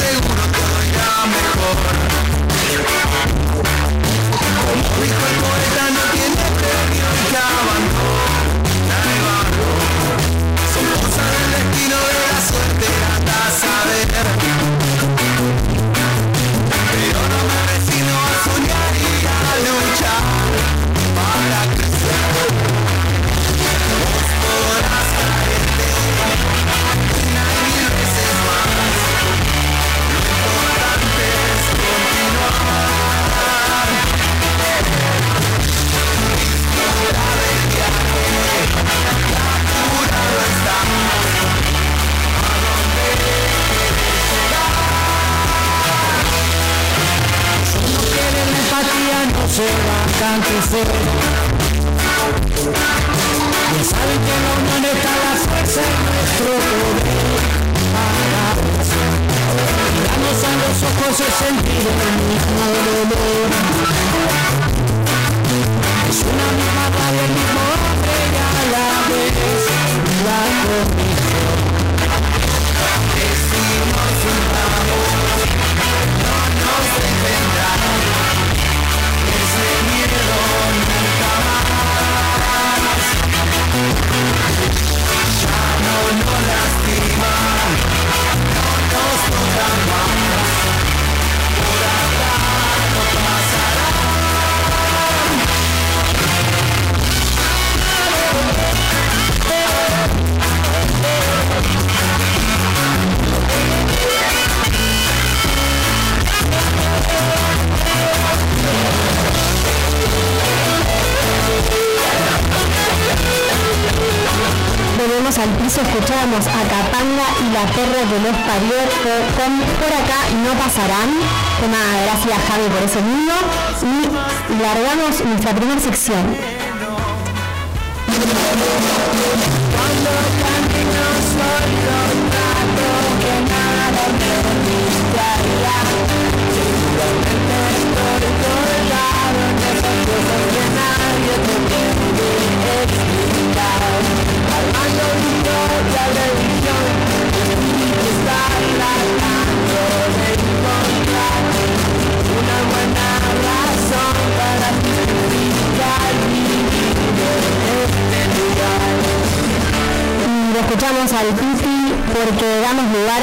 seguro que irá mejor. Como dijo el por ese mundo. Y largamos nuestra primera sección.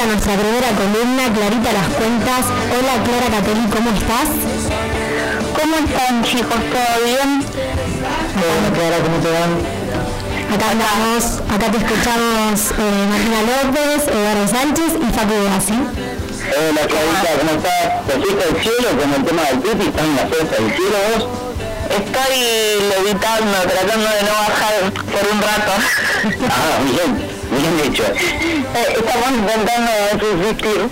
Nuestra primera columna, Clarita las cuentas. Hola Clara Cateli, ¿cómo estás? ¿Cómo están chicos? ¿Todo bien? Hola Clara, ¿cómo te van? Acá andamos, acá te escuchamos eh, Martina López, Eduardo Sánchez y Facu Bassi. Hola Clarita, ¿cómo estás? ¿Te fuiste al cielo con el tema del Tuti? ¿Estás en la fiesta del cielo vos? Estoy levitando, tratando de no bajar por un rato. Ah, bien, bien hecho. Eh, estamos intentando subsistir.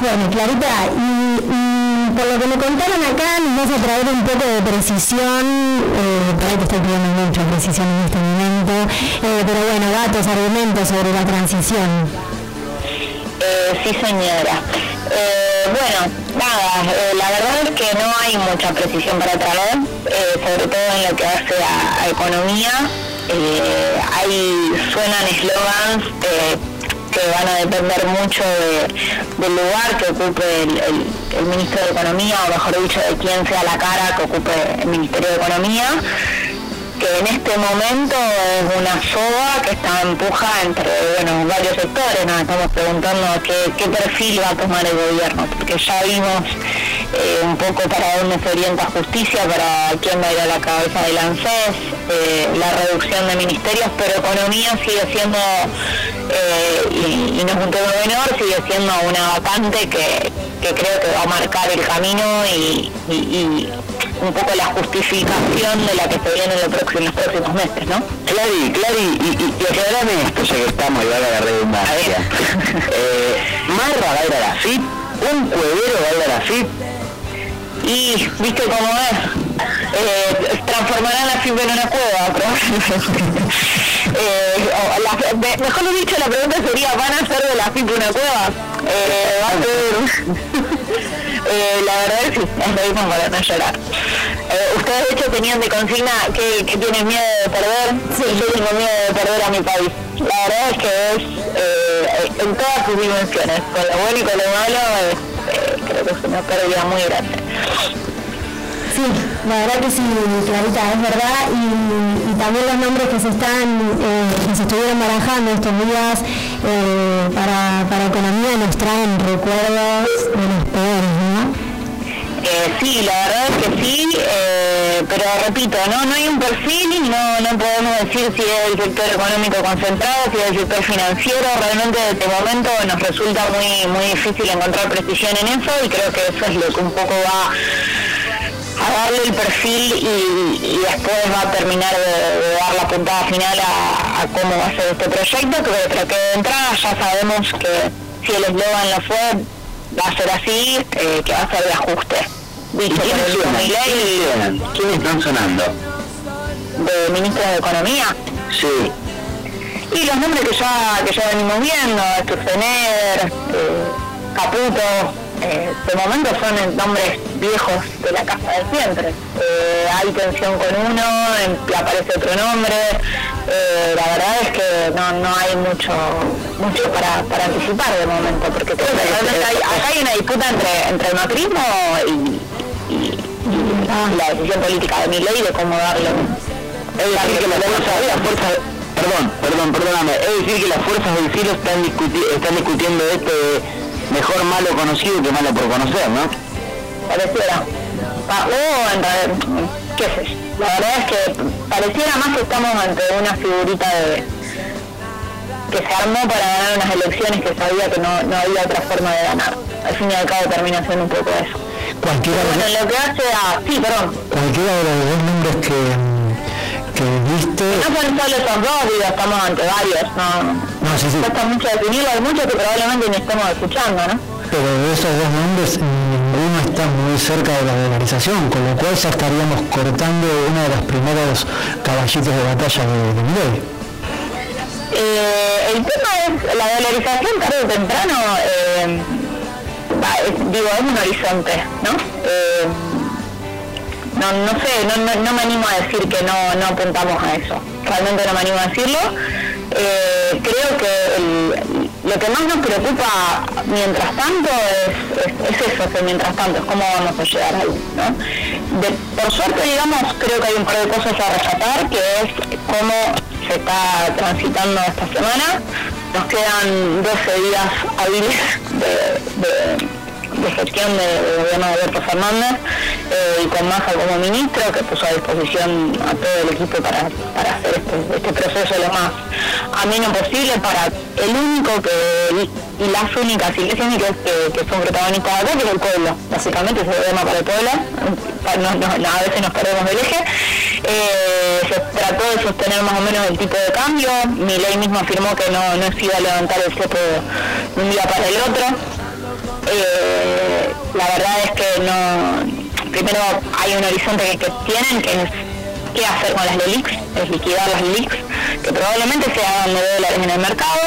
Bueno, Clarita, y, y por lo que me contaron acá, nos vas a traer un poco de precisión, eh, por ahí te estoy pidiendo mucha precisión en este momento, eh, pero bueno, datos, argumentos sobre la transición. Eh, sí, señora. Eh, bueno, nada, eh, la verdad es que no hay mucha precisión para traer, sobre todo en lo que hace a, a economía. Eh, hay, suenan eslogans eh, que van a depender mucho de- del lugar que ocupe el, el- ministro de Economía, o mejor dicho, de quién sea la cara que ocupe el Ministerio de Economía que en este momento es una soga que está empuja entre bueno, varios sectores. Nos estamos preguntando qué, qué perfil va a tomar el gobierno, porque ya vimos eh, un poco para dónde se orienta justicia, para quién va a ir a la cabeza del ANSES, eh, la reducción de ministerios, pero economía sigue siendo, eh, y, y no es un tema menor, sigue siendo una vacante que, que creo que va a marcar el camino y, y- y un poco la justificación de la que se viene en, los próximos- en los próximos meses, ¿no? Clary, Clary, y, y, y aclarame esto, ya que estamos, y valga la redundancia. eh, ¿Marra va a ir a la FIP? ¿Un cuevero va a ir a la FIP? Y, ¿viste cómo es? Eh, transformarán la FIP en una cueva, probablemente. Eh, o la- me- mejor dicho, la pregunta sería, ¿van a hacer de la FIP una cueva? Eh, va a ser... La verdad es que sí, es lo mismo para no llorar. Ustedes de hecho tenían de consigna que, que tienen miedo de perder. Sí, yo tengo miedo de perder a mi país. La verdad es que es en todas sus dimensiones, con lo bueno y con lo malo, creo que es una pérdida muy grande. Sí, la verdad que sí, Clarita, es verdad, y, también los nombres que se están, eh, que se estuvieron barajando estos días eh, para, para economía nos traen recuerdos de los peores. Sí, la verdad es que sí, eh, pero repito, no no hay un perfil no, no podemos decir si es el sector económico concentrado, si es el sector financiero, realmente de momento nos resulta muy muy difícil encontrar precisión en eso y creo que eso es lo que un poco va a darle el perfil y, después va a terminar de, dar la puntada final a, cómo va a ser este proyecto, pero que de entrada ya sabemos que si el eslogan lo fue, va a ser así, eh, que va a ser de ajuste. Dicho por ¿Quiénes el ¿Quiénes? ¿Quiénes están sonando? de ministro de Economía. Sí. Y los nombres que ya, que ya venimos viendo, Sturzenegger, eh, Caputo, eh, de momento son nombres viejos de la casa de siempre. Eh, hay tensión con uno, aparece otro nombre. Eh, la verdad es que no, no hay mucho mucho para, para anticipar de momento, porque hay, acá hay una disputa entre, entre el macrismo y la decisión política de mi ley de cómo darle. Es decir, que las fuerzas, las fuerzas, perdón, perdón, perdóname, es decir que las fuerzas del cielo están, discuti- están discutiendo esto de mejor malo conocido que malo por conocer, ¿no? pareciera. Ah, o en realidad, qué sé yo. La verdad es que pareciera más que estamos ante una figurita de que se armó para ganar unas elecciones que sabía que no, no había otra forma de ganar. Al fin y al cabo termina siendo un poco eso. Cualquiera de, Bueno, lo que hace a... Sí, perdón. cualquiera de los dos nombres que, que viste, No son solo esos dos, digo, estamos ante varios, no... no sí, sí, Cuesta mucho definirlo, hay muchos que probablemente ni estamos escuchando, ¿no? pero de esos dos nombres ninguno está muy cerca de la dolarización, con lo cual ya estaríamos cortando uno de los primeros caballitos de batalla de, de. Eh, el tema es la dolarización tarde o temprano, eh, va, digo, es un horizonte, ¿no? Eh, no, no sé, no, no, no me animo a decir que no, no apuntamos a eso, realmente no me animo a decirlo. Eh, creo que lo que más nos preocupa mientras tanto es, es- es eso, que mientras tanto, es cómo vamos a llegar ahí, ¿no? Por suerte, digamos, creo que hay un par de cosas a rescatar, que es cómo está transitando esta semana. Nos quedan 12 días hábiles de, de- de gestión del gobierno de Alberto Fernández eh, y con Massa como ministro, que puso a disposición a todo el equipo para, hacer este, este, proceso lo más ameno posible para el único que y, las únicas iglesias que, que son protagonistas acá, que es el pueblo. Básicamente es el gobierno para el pueblo, a veces nos perdemos del eje. Eh, se trató de sostener más o menos el tipo de cambio, mi ley mismo afirmó que no, no se iba a levantar el cepo de un día para el otro. Eh, la verdad es que no, primero hay un horizonte que, tienen, que es qué hacer con las LELIX, es liquidar las LELIX, que probablemente se hagan de dólares en el mercado.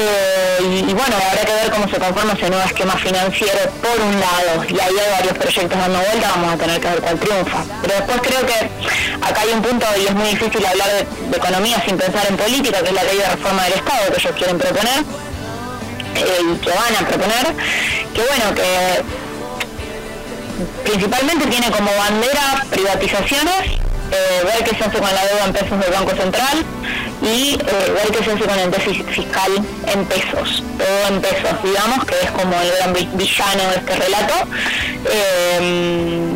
Eh, y, bueno, habrá que ver cómo se conforma ese nuevo esquema financiero por un lado, y ahí hay varios proyectos dando vuelta, vamos a tener que ver cuál triunfa. Pero después creo que acá hay un punto y es muy difícil hablar de, economía sin pensar en política, que es la ley de reforma del Estado que ellos quieren proponer eh, y que van a proponer, que bueno, que principalmente tiene como bandera privatizaciones eh, ver qué se hace con la deuda en pesos del Banco Central y eh, ver qué se hace con el déficit fiscal en pesos, todo en pesos, digamos, que es como el gran villano de este relato. Eh,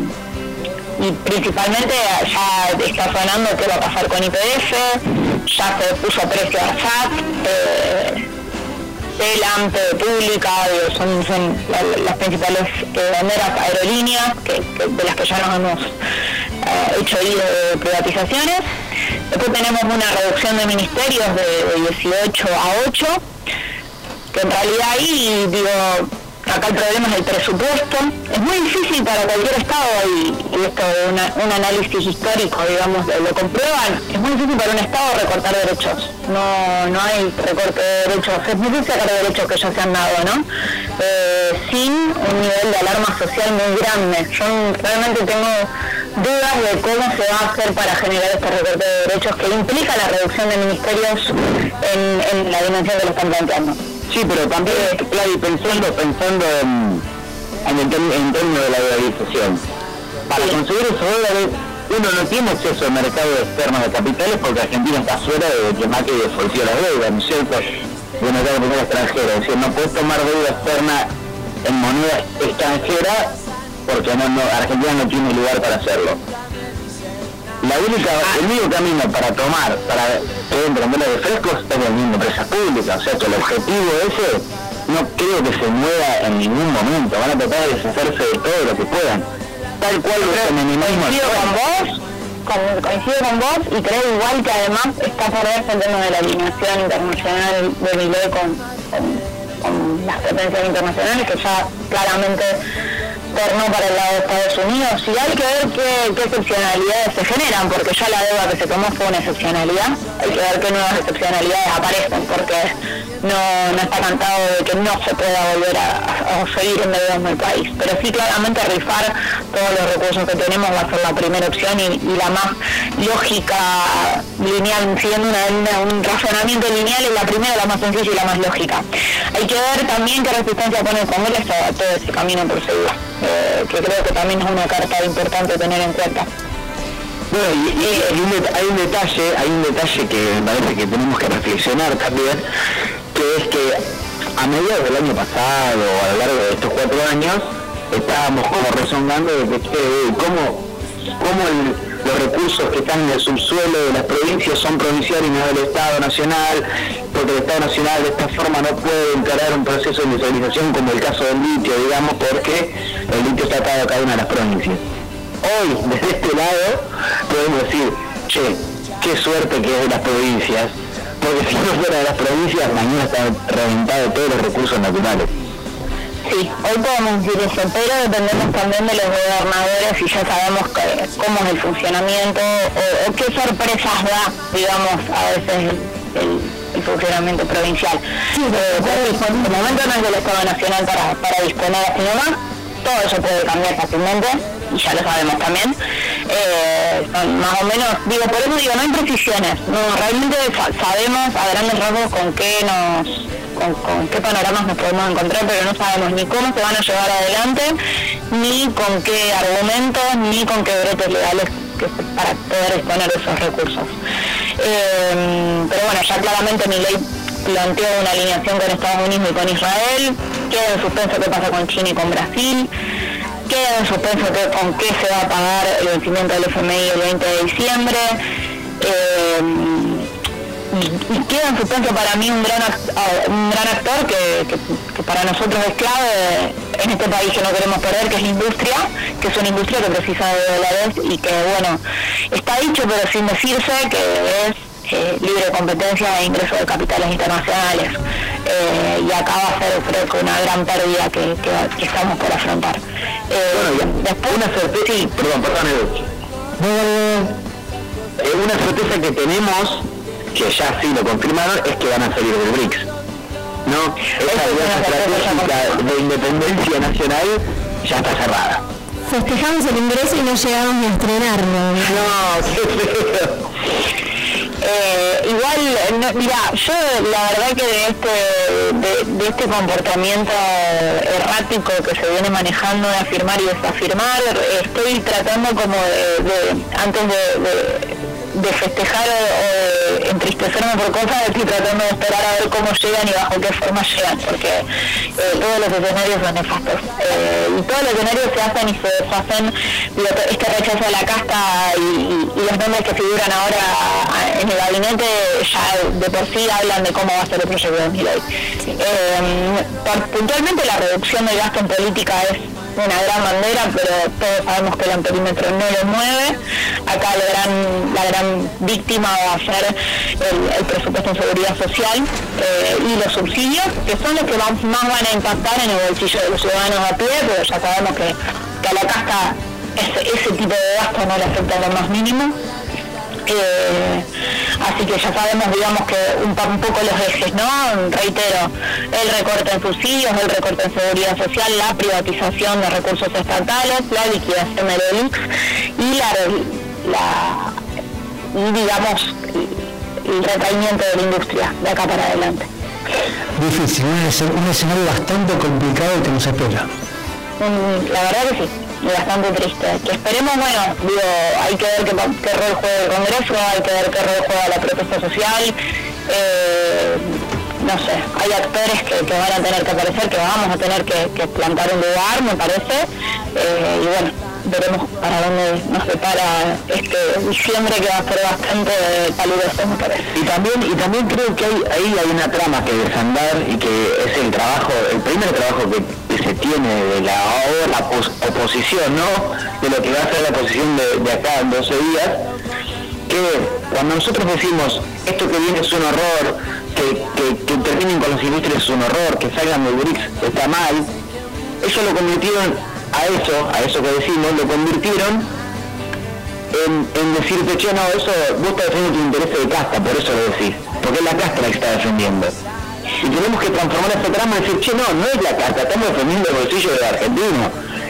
y principalmente ya está sonando qué va a pasar con IPF, ya se puso precio a SAT, TELAM, Pública, son, son las principales banderas aerolíneas de las que ya nos hemos hecho ahí de privatizaciones. Después tenemos una reducción de ministerios de, 18 a 8, que en realidad ahí, digo, acá el problema es el presupuesto. Es muy difícil para cualquier Estado, y, esto un análisis histórico, digamos, lo, comprueban, es muy difícil para un Estado recortar derechos. No, no hay recorte de derechos, es muy difícil sacar derechos que ya se han dado, ¿no? Eh, sin un nivel de alarma social muy grande. Yo realmente tengo dudas de cómo se va a hacer para generar este recorte de derechos que implica la reducción de ministerios en, la dimensión que lo están planteando. Sí, pero también, claro, pensando, pensando en, el, término de la dolarización, para conseguir esos dólares uno no tiene acceso al mercado externo de capitales porque Argentina está fuera de que Macri defolció las deudas, ¿no es cierto? De mercado de extranjero, es decir, no puedes tomar deuda externa en moneda extranjera porque no, Argentina no tiene lugar para hacerlo. La única, el único camino para tomar, para poder emprender de frescos es mismo empresas públicas, o sea que el objetivo ese no creo que se mueva en ningún momento, van a tratar de deshacerse de todo lo que puedan, tal cual lo Coincido con vos, coincido con vos y creo igual que además está por verse el tema de la alineación internacional de mi con, con, con las potencias internacionales que ya claramente torno para el lado de Estados Unidos y hay que ver qué, excepcionalidades se generan, porque ya la deuda que se tomó fue una excepcionalidad, hay que ver qué nuevas excepcionalidades aparecen, porque no, está cantado de que no se pueda volver a, seguir en deuda en el país, pero sí claramente rifar todos los recursos que tenemos va a ser la primera opción y, la más lógica, lineal, siguiendo un razonamiento lineal es la primera, la más sencilla y la más lógica. Hay que ver también qué resistencia pone el Congreso a todo ese camino por seguir que creo que también es una carta importante tener en cuenta. Bueno, y, hay, un, detalle, hay un detalle que me parece que tenemos que reflexionar también, que es que a mediados del año pasado, a lo largo de estos cuatro años, estábamos como rezongando de que, cómo, cómo el, los recursos que están en el subsuelo de las provincias son provinciales y no del Estado Nacional, porque el Estado Nacional de esta forma no puede encarar un proceso de industrialización como el caso del litio, digamos, porque el litio está atado a cada una de las provincias. Hoy, desde este lado, podemos decir, che, qué suerte que es las provincias, porque si no fuera de las provincias, mañana están reventados todos los recursos naturales. Sí, hoy podemos decir eso, pero dependemos también de los gobernadores y ya sabemos cómo es el funcionamiento o, qué sorpresas da, digamos, a veces el, funcionamiento provincial. Sí, eh, el momento no es del Estado Nacional para, para disponer así nomás, todo eso puede cambiar fácilmente, y ya lo sabemos también. Eh, más o menos, digo, por eso digo, no hay precisiones, no, realmente sabemos a grandes rasgos con qué nos con, qué panoramas nos podemos encontrar, pero no sabemos ni cómo se van a llevar adelante, ni con qué argumentos, ni con qué brotes legales para poder exponer esos recursos. Eh, pero bueno, ya claramente mi ley planteó una alineación con Estados Unidos y con Israel, queda en suspenso qué pasa con China y con Brasil, queda en suspenso con qué se va a pagar el vencimiento del FMI el 20 de diciembre. Eh, y, queda en para mí un gran, un gran actor que, para nosotros es clave en este país que no queremos perder, que es la industria, que es una industria que precisa de dólares y que, bueno, está dicho pero sin decirse que es eh, libre competencia e ingreso de capitales internacionales. Eh, y acá va a ser, creo que, una gran pérdida que, estamos por afrontar. Eh, después, una certeza, sí, perdón, perdón, una certeza que tenemos que ya sí lo confirmaron, es que van a salir del BRICS. ¿No? Esa alianza estratégica de independencia nacional ya está cerrada. Festejamos el ingreso y no llegamos ni a estrenarlo. No, qué Eh, igual, mira, yo la verdad que de este, de, este comportamiento errático que se viene manejando de afirmar y desafirmar, estoy tratando como de, antes de de festejar o, de entristecerme por cosas, estoy tratando de esperar a ver cómo llegan y bajo qué forma llegan, porque eh, todos los escenarios son nefastos. Eh, y todos los escenarios se hacen y se deshacen, este rechazo a la casta y, los nombres que figuran ahora en el gabinete ya de por sí hablan de cómo va a ser el proyecto de Miley. Eh, puntualmente la reducción del gasto en política es una gran bandera, pero todos sabemos que el amperímetro no lo mueve. Acá la gran, la gran víctima va a ser el, presupuesto en seguridad social eh, y los subsidios, que son los que más, van a impactar en el bolsillo de los ciudadanos a pie, pero ya sabemos que, a la casta ese, tipo de gasto no le afecta lo más mínimo. Eh, así que ya sabemos, digamos, que un, poco los ejes, ¿no? Reitero, el recorte en subsidios, el recorte en seguridad social, la privatización de recursos estatales, la liquidación del IX y la, la digamos, el retraimiento de la industria de acá para adelante. Difícil, un escenario bastante complicado que nos espera. Mm, la verdad que sí bastante triste. Que esperemos, bueno, digo, hay que ver qué, rol juega el Congreso, hay que ver qué rol juega la protesta social. Eh, no sé, hay actores que, van a tener que aparecer, que vamos a tener que, plantar un lugar, me parece. Eh, y bueno, veremos para dónde nos separa este diciembre que va a ser bastante caluroso, me parece. Y también, y también creo que hay, ahí hay una trama que desandar y que es el trabajo, el primer trabajo que se tiene de la, la oposición, ¿no? De lo que va a ser la oposición de, acá en 12 días, que cuando nosotros decimos esto que viene es un horror, que, terminen con los industrias es un horror, que salgan del BRICS está mal, ellos lo convirtieron a eso, a eso que decimos, lo convirtieron en, en decirte, che, no, eso, vos estás defendiendo tu interés de casta, por eso lo decís, porque es la casta la que está defendiendo y tenemos que transformar ese tramo y decir, che, no, no es la carta, estamos defendiendo el bolsillo de argentino,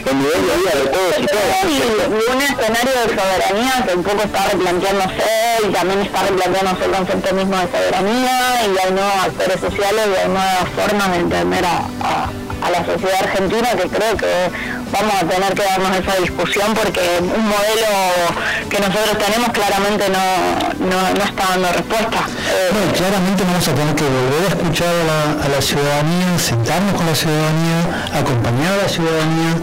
el nivel de vida de todos y todas. Y un escenario de soberanía que un poco está replanteándose y también está replanteándose el concepto mismo de soberanía y hay nuevos actores sociales y hay nuevas formas de entender a la sociedad argentina que creo que vamos a tener que darnos esa discusión porque un modelo que nosotros tenemos claramente no, está dando respuesta. Bueno, claramente vamos a tener que volver a escuchar a la, ciudadanía, sentarnos con la ciudadanía, acompañar a la ciudadanía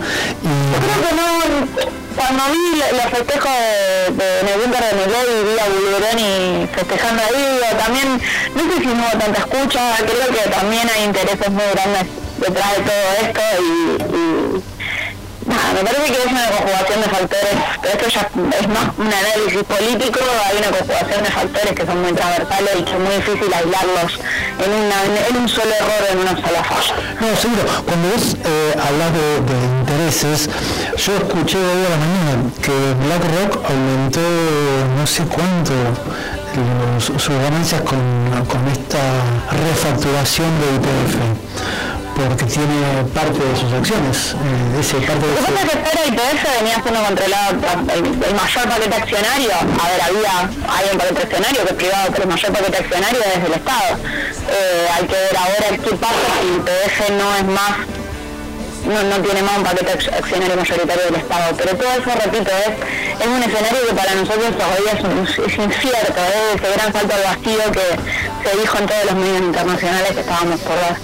y... creo que no, cuando vi los festejos de, de, de y vi a Bulberoni festejando ahí, también, no sé si no hubo tanta escucha, creo que también hay intereses muy grandes detrás de todo esto y, nada, me parece que es una conjugación de factores, pero esto ya es más un análisis político, hay una conjugación de factores que son muy transversales y que es muy difícil aislarlos en, una, en un solo error, en una sola falla. No, seguro, cuando vos eh, hablas de, intereses, yo escuché hoy a la mañana que BlackRock aumentó no sé cuánto sus ganancias con, con esta refacturación de IPF porque tiene parte de sus acciones. Eh, ese parte de Lo que pasa es que IPF venía siendo controlado el, el, mayor paquete accionario. A ver, había, hay un paquete accionario que es privado, pero el mayor paquete accionario es del Estado. Eh, hay que ver ahora qué pasa si IPF no es más no, no tiene más un paquete accionario mayoritario del Estado. Pero todo eso, repito, es, un escenario que para nosotros todavía es, es incierto, es ese gran salto al vacío que se dijo en todos los medios internacionales que estábamos por dar.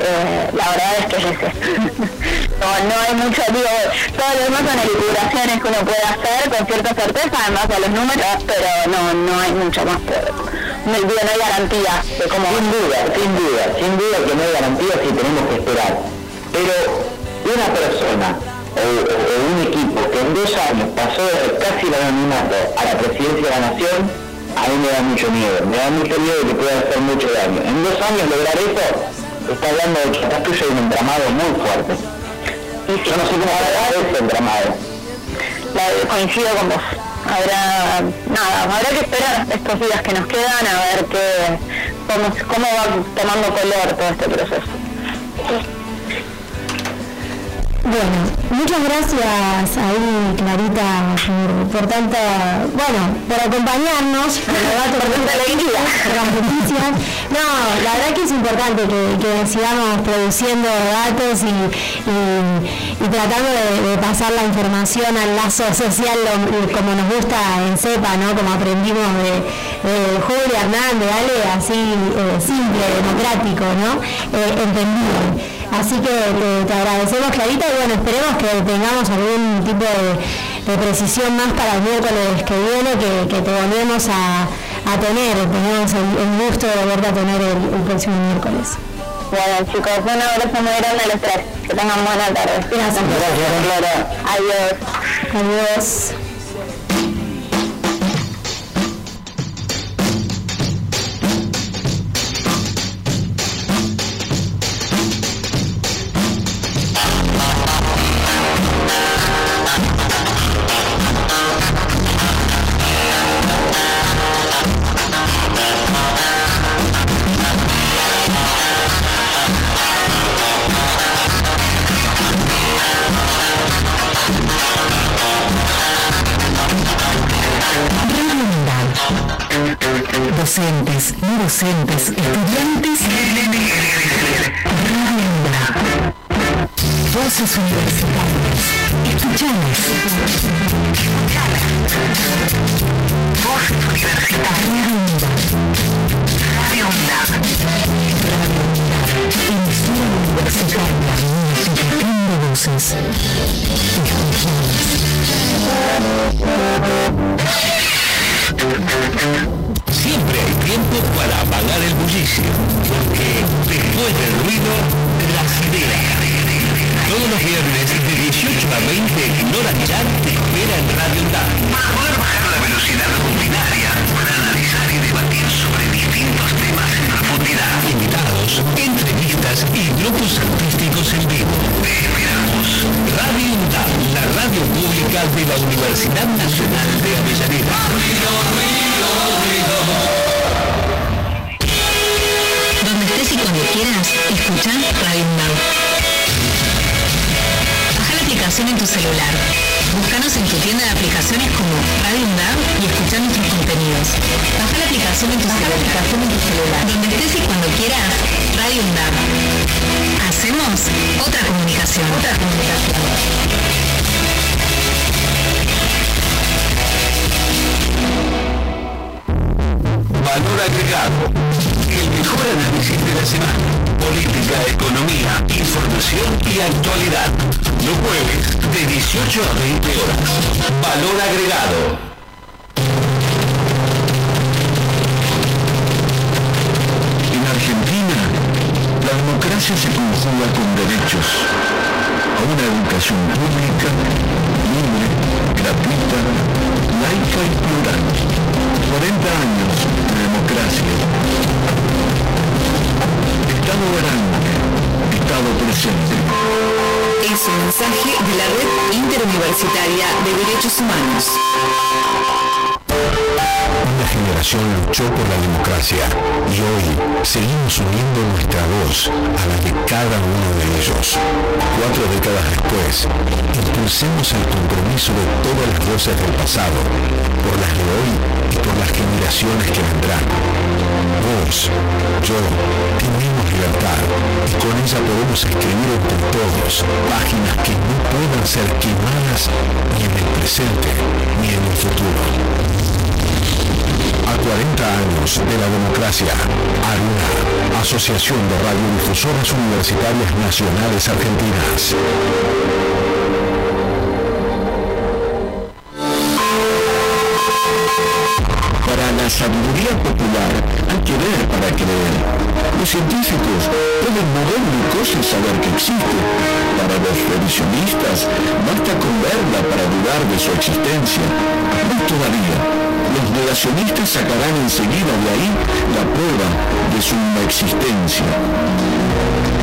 Eh, la verdad es que es ese. no, no hay mucho, digo, todo lo demás son elucubraciones que uno puede hacer con cierta certeza, además de los números, pero no, no hay mucho más. no, hay garantía de cómo... Sin duda, sin duda, sin duda que no hay garantía si tenemos que esperar. Pero una persona o, un equipo que en dos años pasó de casi el anonimato a la presidencia de la nación, a mí me da mucho miedo, me da mucho miedo que pueda hacer mucho daño. En dos años lograr eso está hablando de que hay un entramado muy fuerte. Y Yo no sé cómo va a ese entramado. La, coincido con vos. Habrá, nada, habrá que esperar estos días que nos quedan a ver qué, cómo, cómo va tomando color todo este proceso. Bueno, muchas gracias ahí Clarita por, tanta, bueno, por acompañarnos, por por tanta alegría, No, la verdad que es importante que, sigamos produciendo datos y, tratando de, pasar la información al lazo social como nos gusta en CEPA, ¿no? Como aprendimos de, de Julio Hernández, Ale, así eh, simple, democrático, ¿no? Eh, entendido. Así que te, agradecemos, Clarita, y bueno, esperemos que tengamos algún tipo de, precisión más para el miércoles que viene, que, te volvemos a, tener, tenemos el, gusto de volverte a tener el, próximo miércoles. Bueno chicos, un abrazo muy grande a los tres. Que tengan buena tarde. Gracias. Gracias, Adiós. Adiós. Docentes, no docentes, estudiantes, Radio Voces universitarias. Escuchamos. Voces universitarias. Radio UNDAD. Radio. Emisora universitaria. Multiplicando voces. Escuchamos. Siempre hay tiempo para apagar el bullicio, porque después del ruido, las ideas. Todos los viernes de 18 a 20, Nora Chan te espera en Radio DAN. Para poder bajar la velocidad rutinaria, para analizar y debatir sobre distintos temas en profundidad. Invitados, entrevistas y grupos artísticos en vivo. Te esperamos. Radio UNDAP, la radio pública de la Universidad Nacional de Avellaneda. Donde estés y cuando quieras, escucha Radio UNDAP. Aplicación en tu celular. Búscanos en tu tienda de aplicaciones como Radio UNDAP y escucha nuestros contenidos. Baja la aplicación en tu, celular. Donde estés y cuando quieras, Radio UNDAP. Hacemos otra comunicación. Otra comunicación. Valor agregado. El mejor análisis de la semana. Política, economía, información y actualidad. Los jueves de 18 a 20 horas. Valor agregado. En Argentina, la democracia se conjuga con derechos a una educación pública, libre, gratuita, laica y plural 40 años de democracia. Estado grande, Estado presente. Es un mensaje de la Red Interuniversitaria de Derechos Humanos generación luchó por la democracia y hoy seguimos uniendo nuestra voz a la de cada uno de ellos. Cuatro décadas después, impulsemos el compromiso de todas las voces del pasado, por las de hoy y por las generaciones que vendrán. Yo, tenemos libertad y con ella podemos escribir entre todos páginas que no puedan ser quemadas ni en el presente ni en el futuro 40 años de la democracia. ARUNA, Asociación de Radiodifusoras Universitarias Nacionales Argentinas. Sabiduría popular hay que ver para creer. Los científicos pueden mover glucosa y saber que existe. Para los revisionistas basta con verla para dudar de su existencia. Más todavía, los negacionistas sacarán enseguida de ahí la prueba de su no existencia.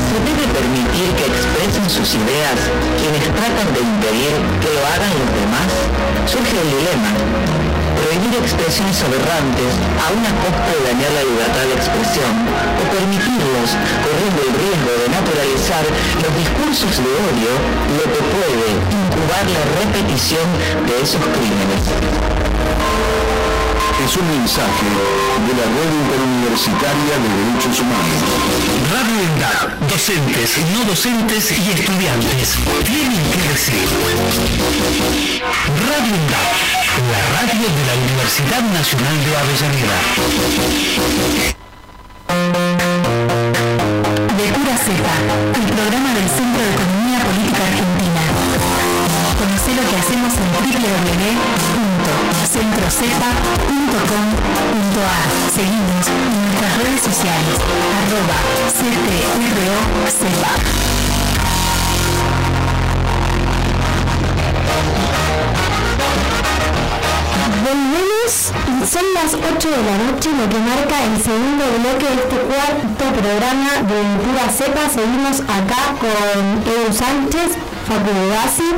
Se debe permitir que expresen sus ideas quienes tratan de impedir que lo hagan los demás. Surge el dilema. Prohibir expresiones aberrantes a una costa de dañar la libertad de expresión o permitirlos corriendo el riesgo de naturalizar los discursos de odio lo que puede incubar la repetición de esos crímenes es un mensaje de la Red Interuniversitaria de Derechos Humanos. Radio ENDAP, docentes, no docentes y estudiantes tienen que decir. Radio ENDAP, la radio de la Universidad Nacional de Avellaneda. El segundo bloque de este cuarto programa de Pura Cepa. Seguimos acá con Edu Sánchez, Facu Bassi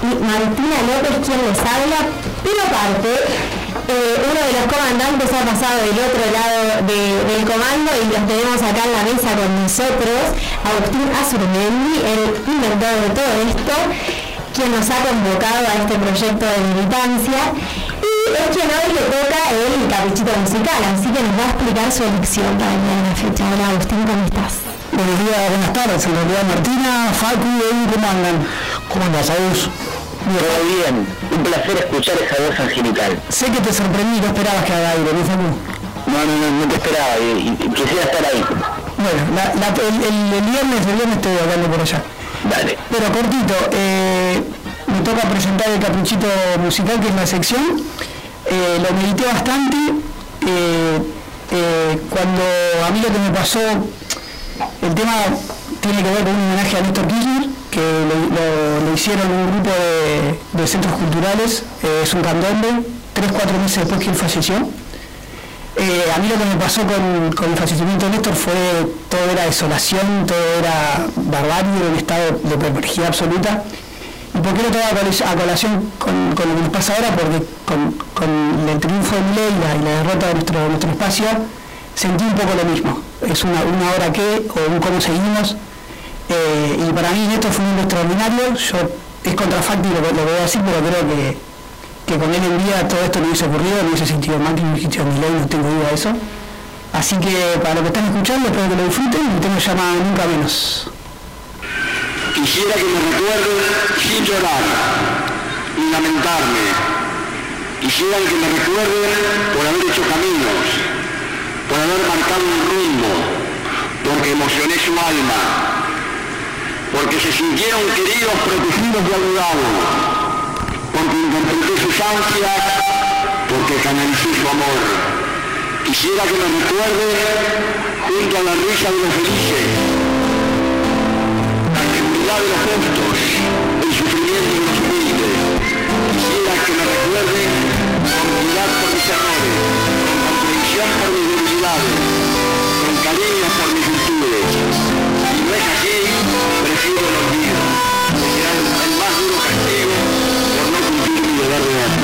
y Martina López, quien les habla. Pero aparte, eh, uno de los comandantes ha pasado del otro lado de- del comando y los tenemos acá en la mesa con nosotros, Agustín Azurmendi, el inventor de todo esto, quien nos ha convocado a este proyecto de militancia quien hoy le toca el caprichito musical, así que nos va a explicar su elección para el día de la fecha. Hola Agustín, ¿cómo estás? Buenos días, buenas tardes. En realidad Martina, Facu y Edu, ¿cómo andan? ¿Cómo andas, Agus? Todo bien, un placer escuchar esa voz angelical. Sé que te sorprendí, no esperabas que haga aire, ¿no, Facu? No, no, no, no te esperaba y, y quisiera estar ahí. Bueno, la- la- el, el- el viernes, el viernes estoy hablando por allá. Dale. Pero cortito, eh, me toca presentar el caprichito musical, que es la sección. Eh, lo medité bastante. eh, eh, cuando a mí lo que me pasó, el tema tiene que ver con un homenaje a Néstor Kirchner, que lo, lo- lo hicieron un grupo de, centros culturales, es un candombe, tres, cuatro meses después que él falleció. A mí lo que me pasó con, el fallecimiento de Néstor fue todo era desolación, todo era barbarie, un estado de perplejidad absoluta. ¿Y por qué lo traigo a col- a colación con, lo que nos pasa ahora? Porque con, el triunfo de Milei y la- y derrota de nuestro, nuestro espacio, sentí un poco lo mismo. Es una, una hora que, o un cómo seguimos. Eh, y para mí Néstor fue un extraordinario. Yo, es contrafáctico lo, lo que voy a decir, pero creo que, que con él en vida todo esto no hubiese ocurrido, no hubiese sentido Macri, no hubiese sentido Milei, no tengo duda de eso. Así que para los que están escuchando, espero que lo disfruten. Tema se llama Nunca Menos. Quisiera que me recuerden sin llorar ni lamentarme. Quisiera que me recuerden por haber hecho caminos, por haber marcado un rumbo, porque emocioné su alma, porque se sintieron queridos, protegidos y ayudados, porque interpreté sus ansias, porque canalicé su amor. Quisiera que me recuerden junto a la risa de los felices, de los justos, el sufrimiento de los humildes. Quisiera que me recuerden con piedad por mis errores, con comprensión por mis debilidades, con cariño por mis virtudes. Si no es así, prefiero el olvido, que será el más duro castigo por no cumplir mi deber de hombre.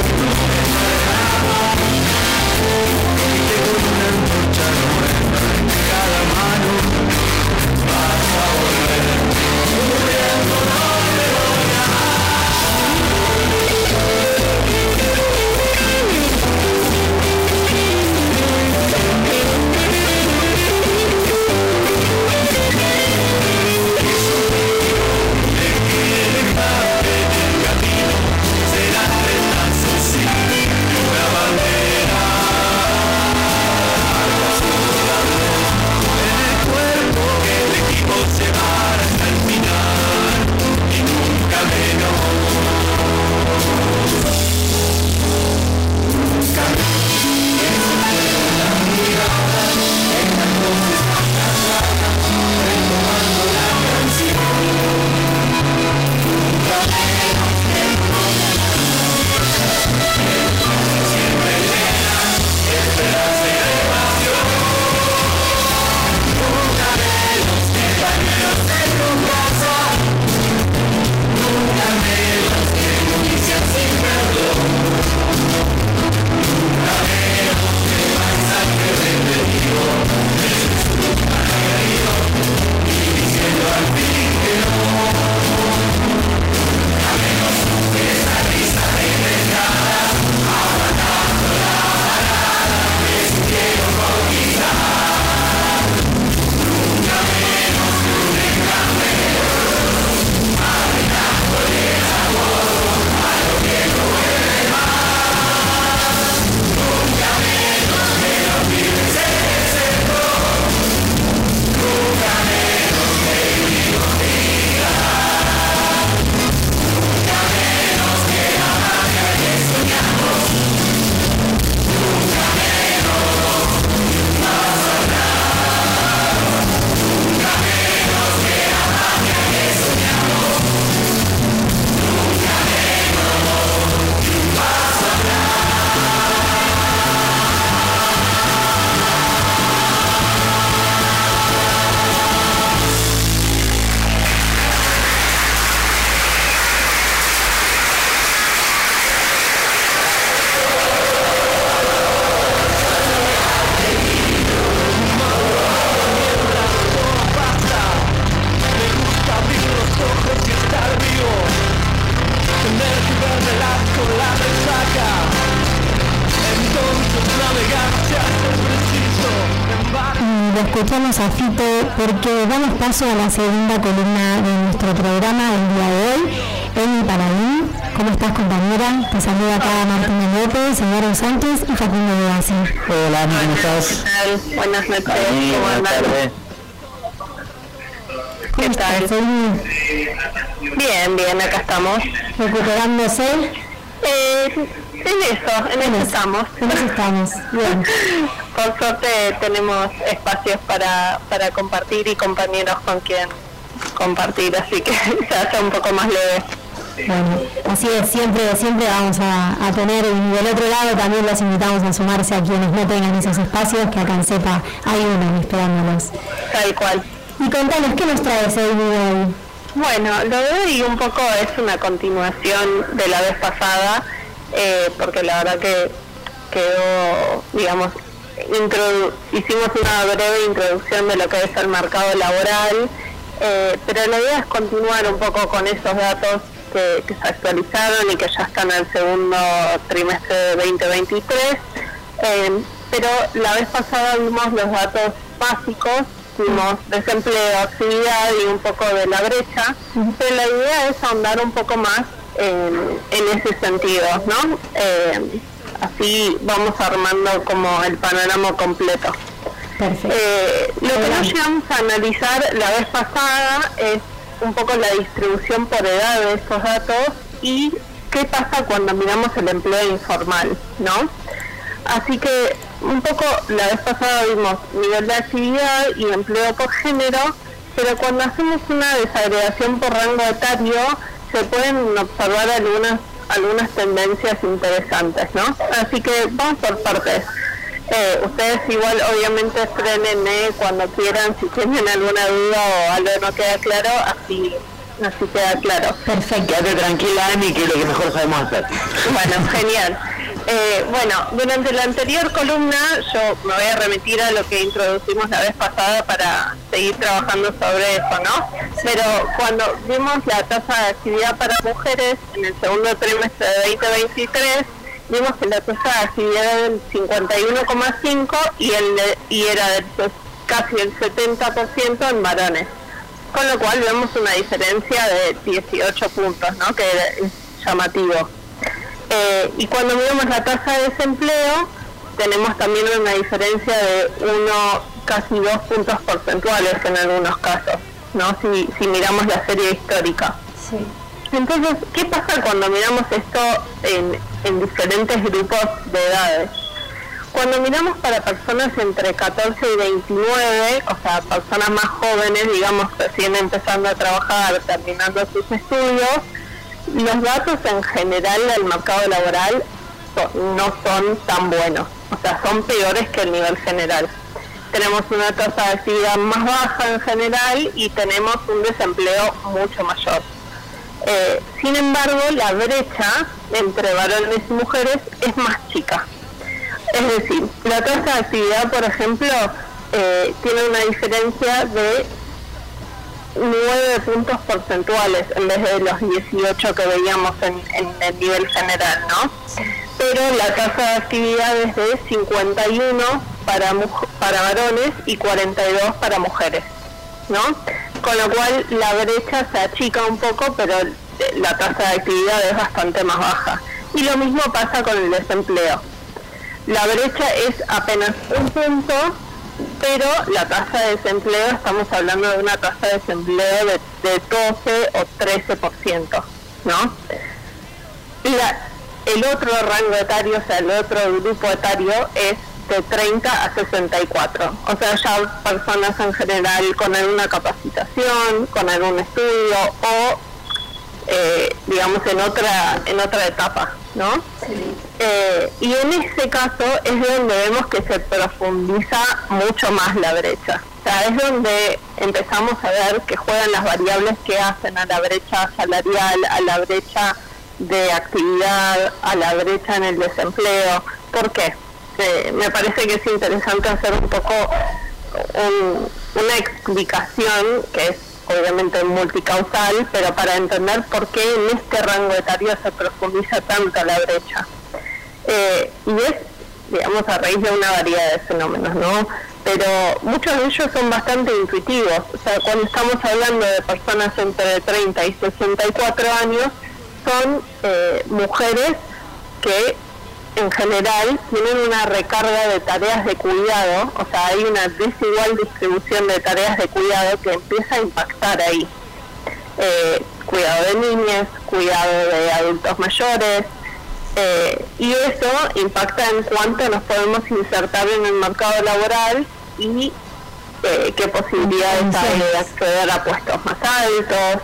porque damos paso a la segunda columna de nuestro programa del día de hoy, Emi Paradín. ¿Cómo estás compañera? Te saluda acá Martina López, Eduardo Sánchez y Facundo Beasi. Hola, ¿cómo estás? Buenas noches, Ahí, ¿cómo buenas tardes. ¿Qué tal? Bien, bien, acá estamos. ¿Recuperándose? Eh, en eso, en eso estamos. En eso estamos, bien. Por suerte tenemos espacios para, para compartir y compañeros con quien compartir, así que se hace un poco más leve. Bueno, así es, siempre, siempre vamos a, a tener, y del otro lado también los invitamos a sumarse a quienes no tengan esos espacios, que acá en CEPA hay uno esperándolos. Tal cual. Y contanos, ¿qué nos traes hoy? Bueno, lo de hoy un poco es una continuación de la vez pasada eh, porque la verdad que quedó, digamos, hicimos una breve introducción de lo que es el mercado laboral, eh, pero la idea es continuar un poco con esos datos que, que se actualizaron y que ya están el segundo trimestre de 2023. Eh, pero la vez pasada vimos los datos básicos, vimos desempleo, actividad y un poco de la brecha, pero la idea es ahondar un poco más en, en ese sentido, ¿no? Eh, así vamos armando como el panorama completo. Eh, lo que no llegamos a analizar la vez pasada es un poco la distribución por edad de estos datos y qué pasa cuando miramos el empleo informal, ¿no? Así que un poco la vez pasada vimos nivel de actividad y empleo por género, pero cuando hacemos una desagregación por rango etario se pueden observar algunas algunas tendencias interesantes, ¿no? Así que vamos por partes. Eh, ustedes igual obviamente frenen cuando quieran si tienen alguna duda o algo no queda claro, así así queda claro. Perfecto. Quédate tranquila, Ani, que es lo que mejor sabemos hacer. Bueno, genial. Eh, bueno, durante la anterior columna yo me voy a remitir a lo que introducimos la vez pasada para seguir trabajando sobre eso, ¿no? Pero cuando vimos la tasa de actividad para mujeres en el segundo trimestre de 2023, vimos que la tasa de actividad era del 51,5 y, el y era del casi el 70% en varones. Con lo cual vemos una diferencia de 18 puntos, ¿no? Que es llamativo. Eh, y cuando miramos la tasa de desempleo, tenemos también una diferencia de uno, casi dos puntos porcentuales en algunos casos, ¿no? Si, si miramos la serie histórica. Entonces, ¿qué pasa cuando miramos esto en, en diferentes grupos de edades? Cuando miramos para personas entre 14 y 29, o sea, personas más jóvenes, digamos, recién empezando a trabajar, terminando sus estudios, los datos en general del mercado laboral no son tan buenos, o sea, son peores que el nivel general. Tenemos una tasa de actividad más baja en general y tenemos un desempleo mucho mayor. Eh, sin embargo, la brecha entre varones y mujeres es más chica. Es decir, la tasa de actividad, por ejemplo, eh, tiene una diferencia de 9 puntos porcentuales en vez de los 18 que veíamos en, en el nivel general, ¿no? Pero la tasa de actividad es de 51 para, para varones y 42 para mujeres, ¿no? Con lo cual la brecha se achica un poco, pero la tasa de actividad es bastante más baja. Y lo mismo pasa con el desempleo. La brecha es apenas un punto, pero la tasa de desempleo, estamos hablando de una tasa de desempleo de, de 12 o 13%, ¿no? La- el otro rango etario, o sea, el otro grupo etario es de 30 a 64. O sea, ya personas en general con alguna capacitación, con algún estudio o, eh, digamos, en otra, en otra etapa, ¿no? Eh, y en ese caso es donde vemos que se profundiza mucho más la brecha. O sea, es donde empezamos a ver que juegan las variables que hacen a la brecha salarial, a la brecha de actividad, a la brecha en el desempleo. ¿Por qué? Eh, me parece que es interesante hacer un poco un- una explicación que es obviamente multicausal, pero para entender por qué en este rango etario se profundiza tanto la brecha. Eh, y es, digamos, a raíz de una variedad de fenómenos, ¿no? Pero muchos de ellos son bastante intuitivos. O sea, cuando estamos hablando de personas entre 30 y 64 años, son eh, mujeres que en general tienen una recarga de tareas de cuidado, o sea, hay una desigual distribución de tareas de cuidado que empieza a impactar ahí. Eh, cuidado de niñas, cuidado de adultos mayores, eh, y eso impacta en cuánto nos podemos insertar en el mercado laboral y eh, qué posibilidades hay de acceder a puestos más altos,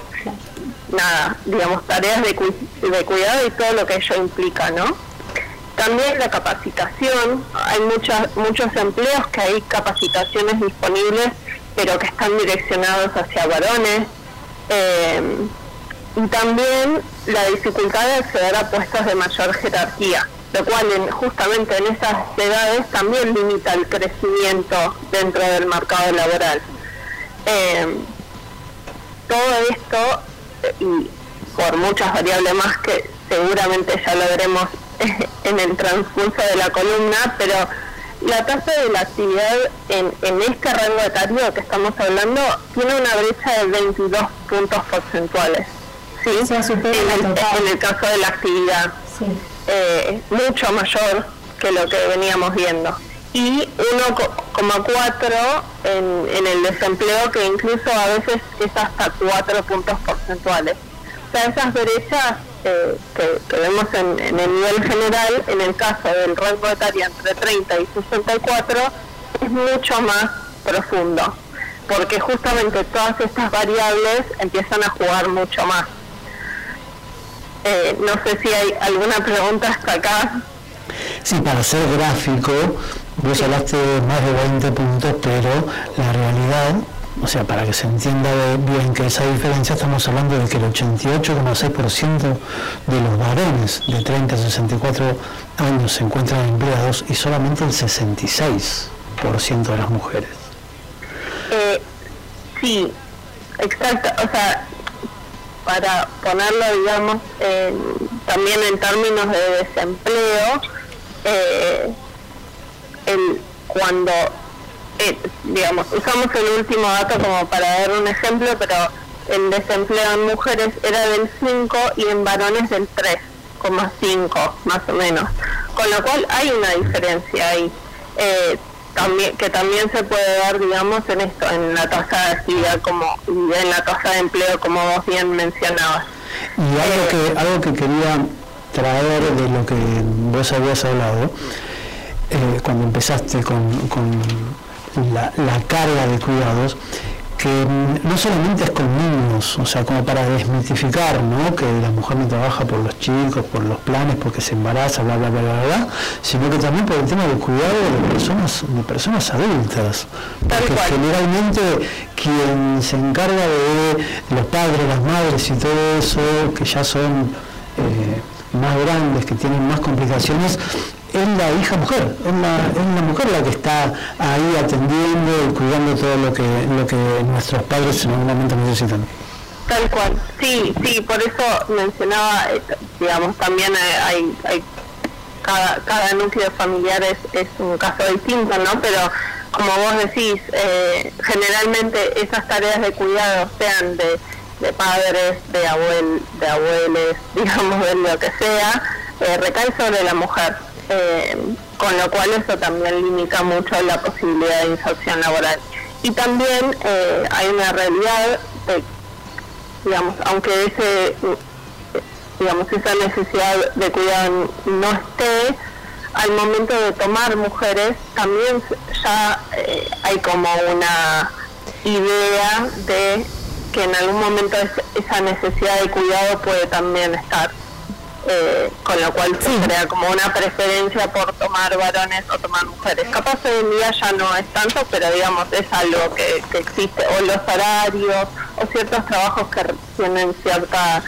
nada, digamos, tareas de, cu- de cuidado y todo lo que ello implica, ¿no? También la capacitación, hay muchas, muchos empleos que hay capacitaciones disponibles, pero que están direccionados hacia varones. Eh, y también la dificultad de acceder a puestos de mayor jerarquía, lo cual en, justamente en esas edades también limita el crecimiento dentro del mercado laboral. Eh, todo esto, eh, y por muchas variables más que seguramente ya lo veremos en el transcurso de la columna, pero la tasa de la actividad en, en este rango etario que estamos hablando tiene una brecha de 22 puntos porcentuales. ¿Sí? en, el, caso de la actividad. Eh, mucho mayor que lo que veníamos viendo. Y 1,4 en, en el desempleo, que incluso a veces es hasta 4 puntos porcentuales. O sea, esas brechas eh, que, vemos en, en, el nivel general, en el caso del rango etario entre 30 y 64, es mucho más profundo, porque justamente todas estas variables empiezan a jugar mucho más. Eh, no sé si hay alguna pregunta hasta acá. Sí, para ser gráfico, vos hablaste de más de 20 puntos, pero la realidad, o sea, para que se entienda bien que esa diferencia, estamos hablando de que el 88,6% de los varones de 30 a 64 años se encuentran empleados y solamente el 66% de las mujeres. Eh, sí, exacto. O sea, para ponerlo, digamos, también en términos de desempleo, eh, cuando, eh, digamos, usamos el último dato como para dar un ejemplo, pero el desempleo en mujeres era del 5 y en varones del 3,5 más o menos. Con lo cual hay una diferencia ahí. Eh, también, que también se puede dar, digamos, en esto, en la tasa de actividad como en la tasa de empleo, como vos bien mencionabas. Y algo que algo que quería traer de lo que vos habías hablado, eh, cuando empezaste con, con la, la carga de cuidados, que mm, no solamente es con niños, o sea, como para desmitificar, ¿no? Que la mujer no trabaja por los chicos, por los planes, porque se embaraza, bla, bla, bla, bla, bla, sino que también por el tema del cuidado de personas, de personas adultas. Porque generalmente quien se encarga de los padres, las madres y todo eso, que ya son eh, más grandes, que tienen más complicaciones, es la hija mujer, es la, mujer la que está ahí atendiendo y cuidando todo lo que, lo que nuestros padres en algún momento necesitan. Tal cual, sí, sí, por eso mencionaba, eh, digamos, también hay, hay cada, cada núcleo familiar es, es un caso distinto, ¿no? Pero como vos decís, eh, generalmente esas tareas de cuidado, sean de, de padres, de, abuel, de abuelos, digamos, de lo que sea, eh, recae sobre la mujer. Eh, con lo cual eso también limita mucho la posibilidad de inserción laboral. Y también eh, hay una realidad de, digamos, aunque ese, digamos, esa necesidad de cuidado no esté, al momento de tomar mujeres también ya eh, hay como una idea de que en algún momento esa necesidad de cuidado puede también estar. Eh, con lo cual se crea como una preferencia por tomar varones o tomar mujeres. Capaz hoy en día ya no es tanto, pero digamos es algo que, existe, o los horarios, o ciertos trabajos que tienen cierta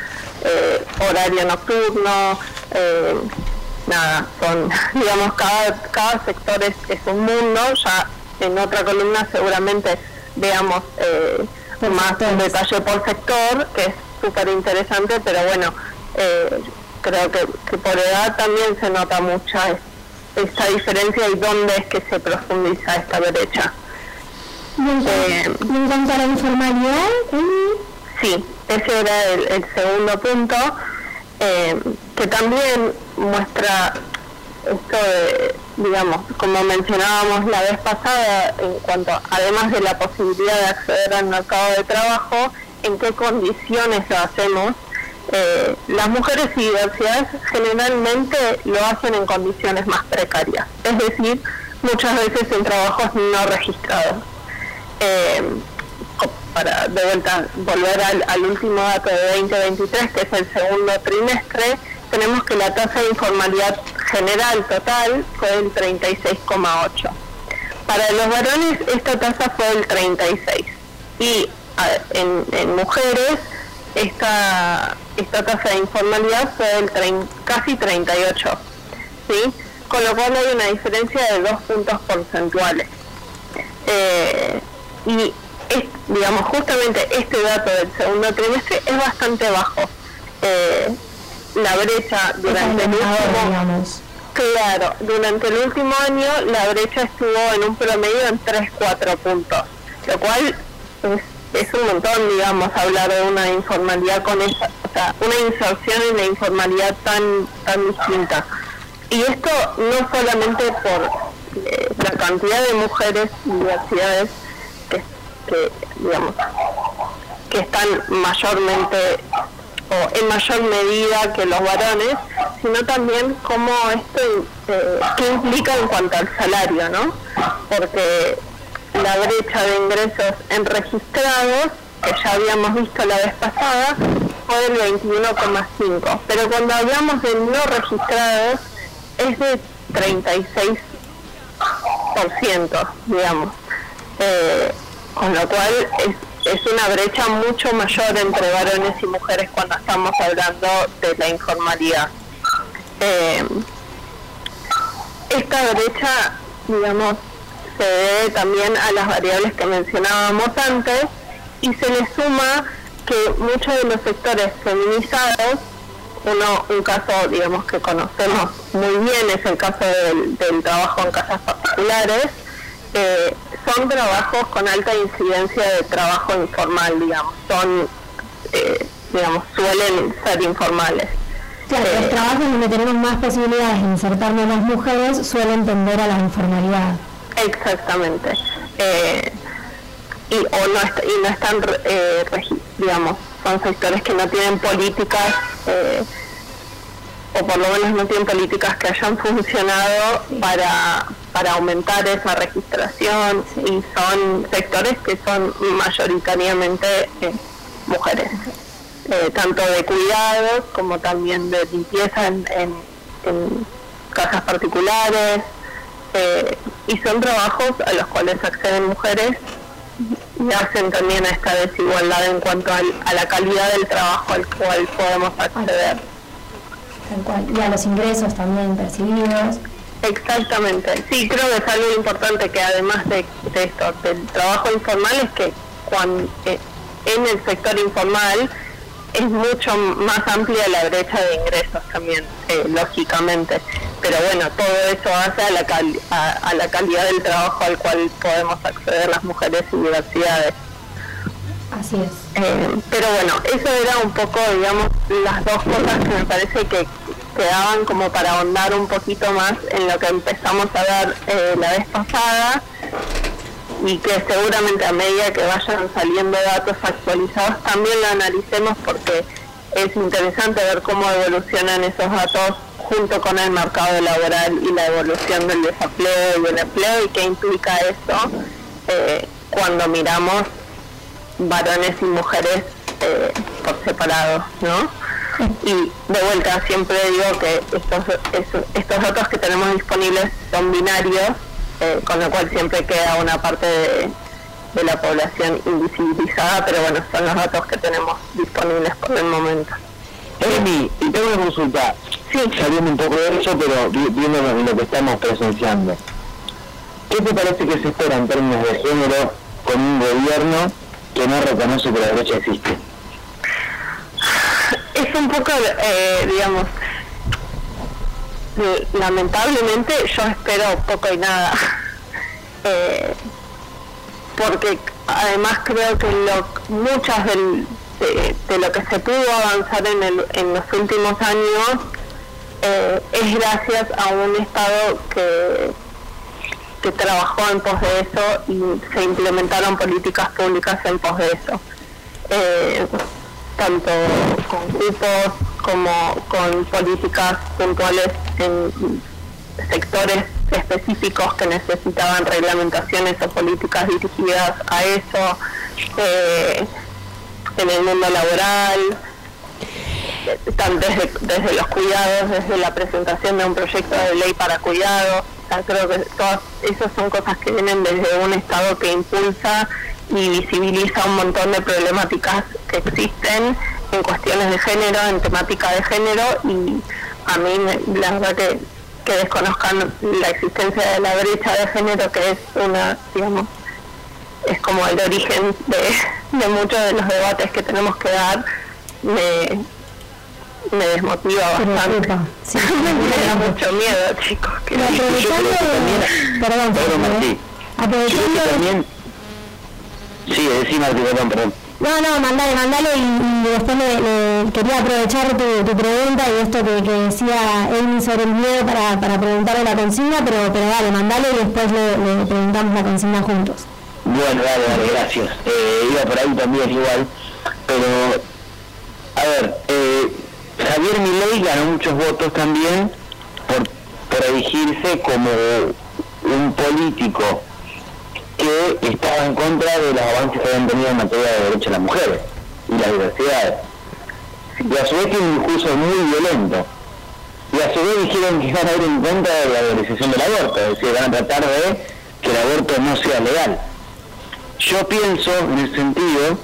eh, horario nocturno, eh, nada, son, digamos, cada, cada sector es, es un mundo, ya en otra columna seguramente veamos más en detalle por sector, que es súper interesante, pero bueno, eh, creo que, por edad también se nota mucha esta diferencia y dónde es que se profundiza esta brecha. ¿Y en, eh, cuanto a la informalidad? Sí, ese era el, segundo punto, eh, que también muestra esto de, digamos, como mencionábamos la vez pasada, en cuanto, además de la posibilidad de acceder al mercado de trabajo, en qué condiciones lo hacemos eh, las mujeres y diversidades generalmente lo hacen en condiciones más precarias, es decir, muchas veces en trabajos no registrados. Eh, para de vuelta volver al, último dato de 2023, que es el segundo trimestre, tenemos que la tasa de informalidad general total fue el 36,8. Para los varones esta tasa fue el 36 y en, en mujeres esta, esta tasa de informalidad fue del trein- casi 38, ¿sí? Con lo cual hay una diferencia de dos puntos porcentuales. Eh, y es, digamos, justamente este dato del segundo trimestre es bastante bajo. Eh, la brecha durante el último claro durante el último año la brecha estuvo en un promedio en 3-4 puntos lo cual es, es un montón digamos hablar de una informalidad con esa o sea una inserción en la informalidad tan tan distinta y esto no solamente por eh, la cantidad de mujeres y diversidades que, que digamos que están mayormente o en mayor medida que los varones, sino también cómo esto eh, qué implica en cuanto al salario, ¿no? Porque la brecha de ingresos en registrados, que ya habíamos visto la vez pasada, fue del 21,5, pero cuando hablamos de no registrados es de 36%, digamos. Eh, con lo cual es es una brecha mucho mayor entre varones y mujeres cuando estamos hablando de la informalidad. Eh, esta brecha, digamos, se debe también a las variables que mencionábamos antes y se le suma que muchos de los sectores feminizados, uno, un caso, digamos, que conocemos muy bien es el caso del, del trabajo en casas particulares, eh, son trabajos con alta incidencia de trabajo informal, digamos, son, eh, digamos, suelen ser informales. Claro, los trabajos donde tenemos más posibilidades de insertarnos las mujeres suelen tender a la informalidad. Exactamente. Eh, y, o no y no están, eh, digamos, son sectores que no tienen políticas, eh, o por lo menos no tienen políticas que hayan funcionado para, para aumentar esa registración y son sectores que son mayoritariamente eh, mujeres, eh, tanto de cuidados como también de limpieza en casas particulares, eh, y son trabajos a los cuales acceden mujeres y hacen también a esta desigualdad en cuanto al- a la calidad del trabajo al cual podemos acceder. Tal cual. Y a los ingresos también percibidos. Exactamente, sí, creo que es algo importante que además de, de esto, del trabajo informal, es que cuando, eh, en el sector informal es mucho más amplia la brecha de ingresos también, eh, lógicamente. Pero bueno, todo eso hace a la, cal- a, a la calidad del trabajo al cual podemos acceder las mujeres y diversidades. Así es. Eh, pero bueno, eso era un poco, digamos, las dos cosas que me parece que quedaban como para ahondar un poquito más en lo que empezamos a ver eh, la vez pasada y que seguramente a medida que vayan saliendo datos actualizados también lo analicemos porque es interesante ver cómo evolucionan esos datos junto con el mercado laboral y la evolución del desempleo y del empleo y qué implica eso eh, cuando miramos varones y mujeres eh, por separado, ¿no? Y de vuelta siempre digo que estos, estos datos que tenemos disponibles son binarios, eh, con lo cual siempre queda una parte de, de la población invisibilizada, pero bueno, son los datos que tenemos disponibles por el momento. Emi, y tengo una consulta, saliendo un poco de eso, pero vi- viendo lo, que estamos presenciando. ¿Qué te parece que se espera en términos de género con un gobierno que no reconoce que la brecha existe? es un poco, eh, digamos, lamentablemente yo espero poco y nada. Eh, porque además creo que lo, muchas de lo que se pudo avanzar en, el- en los últimos años eh, es gracias a un Estado que, que trabajó en pos de eso y se implementaron políticas públicas en pos de eso. Eh, tanto con grupos como con políticas puntuales en sectores específicos que necesitaban reglamentaciones o políticas dirigidas a eso, eh, en el mundo laboral, desde, desde los cuidados, desde la presentación de un proyecto de ley para cuidados. Creo que todas esas son cosas que vienen desde un Estado que impulsa y visibiliza un montón de problemáticas que existen en cuestiones de género, en temática de género, y a mí me, la verdad que, que desconozcan la existencia de la brecha de género, que es una, digamos, es como el origen de, de muchos de los debates que tenemos que dar, me, me desmotiva bastante. me da mucho miedo, chicos. Que Perdón, aprovechando... también... Sí, decime, perdón, perdón. No, no, mandale, mandale y, y después le, quería aprovechar tu, tu pregunta y esto que, decía Amy sobre el miedo para, para preguntarle la consigna, pero, pero dale, mandale y después le, preguntamos la consigna juntos. Bueno, dale, dale, gracias. Eh, iba por ahí también igual, pero, a ver, eh, Javier Milei ganó muchos votos también por, por erigirse como un político que estaba en contra de los avances que habían tenido en materia de derechos de las mujeres y la diversidad. Y a su vez tiene un discurso muy violento. Y a su vez dijeron que van a ir en contra de la legalización del aborto, es decir, van a tratar de que el aborto no sea legal. Yo pienso, en el sentido,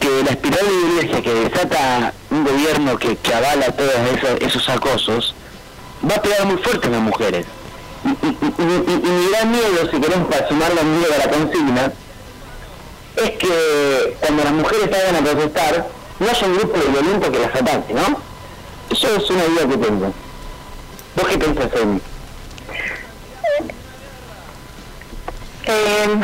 que la espiral de violencia que desata un gobierno que, que avala todos esos, esos acosos, va a pegar muy fuerte a las mujeres y, y, y, y mi gran miedo, si queremos para sumarle al miedo a la consigna, es que cuando las mujeres salgan a protestar, no haya un grupo de violentos que las ataque, ¿no? Eso es una idea que tengo. ¿Vos qué pensás, Emi? Eh,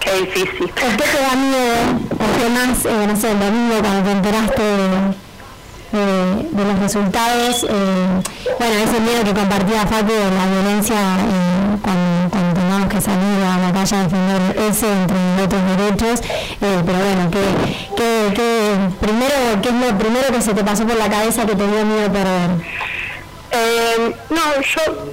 qué difícil. ¿Por qué te da miedo? ¿O qué más, eh, no sé, el domingo cuando te enteraste de, de- de los resultados? eh, bueno, ese miedo que compartía Facu de la violencia eh, cuando, cuando tengamos que salir a la calle a defender ese entre otros derechos. eh, pero bueno, ¿qué, qué, qué, primero, ¿qué es lo primero que se te pasó por la cabeza que te dio miedo perder? Eh, no, yo,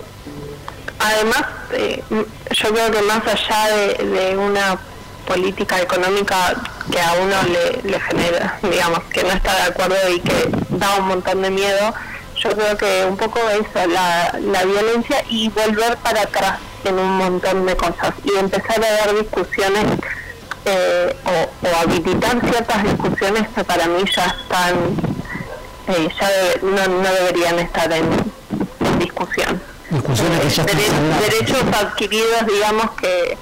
además, eh, yo creo que más allá de, de una política económica que a uno le, le genera, digamos, que no está de acuerdo y que da un montón de miedo, yo creo que un poco eso, la, la violencia y volver para atrás en un montón de cosas y empezar a dar discusiones eh, o, o habilitar ciertas discusiones que para mí ya están eh, ya debe- no, no deberían estar en, en discusión. Discusiones que ya están Dere- saldadas. derechos adquiridos, digamos, que,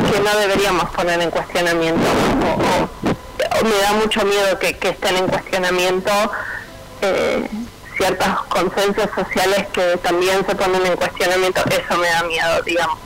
que no deberíamos poner en cuestionamiento. O, me da mucho miedo que, que estén en cuestionamiento eh, ciertos consensos sociales que también se ponen en cuestionamiento. Eso me da miedo, digamos.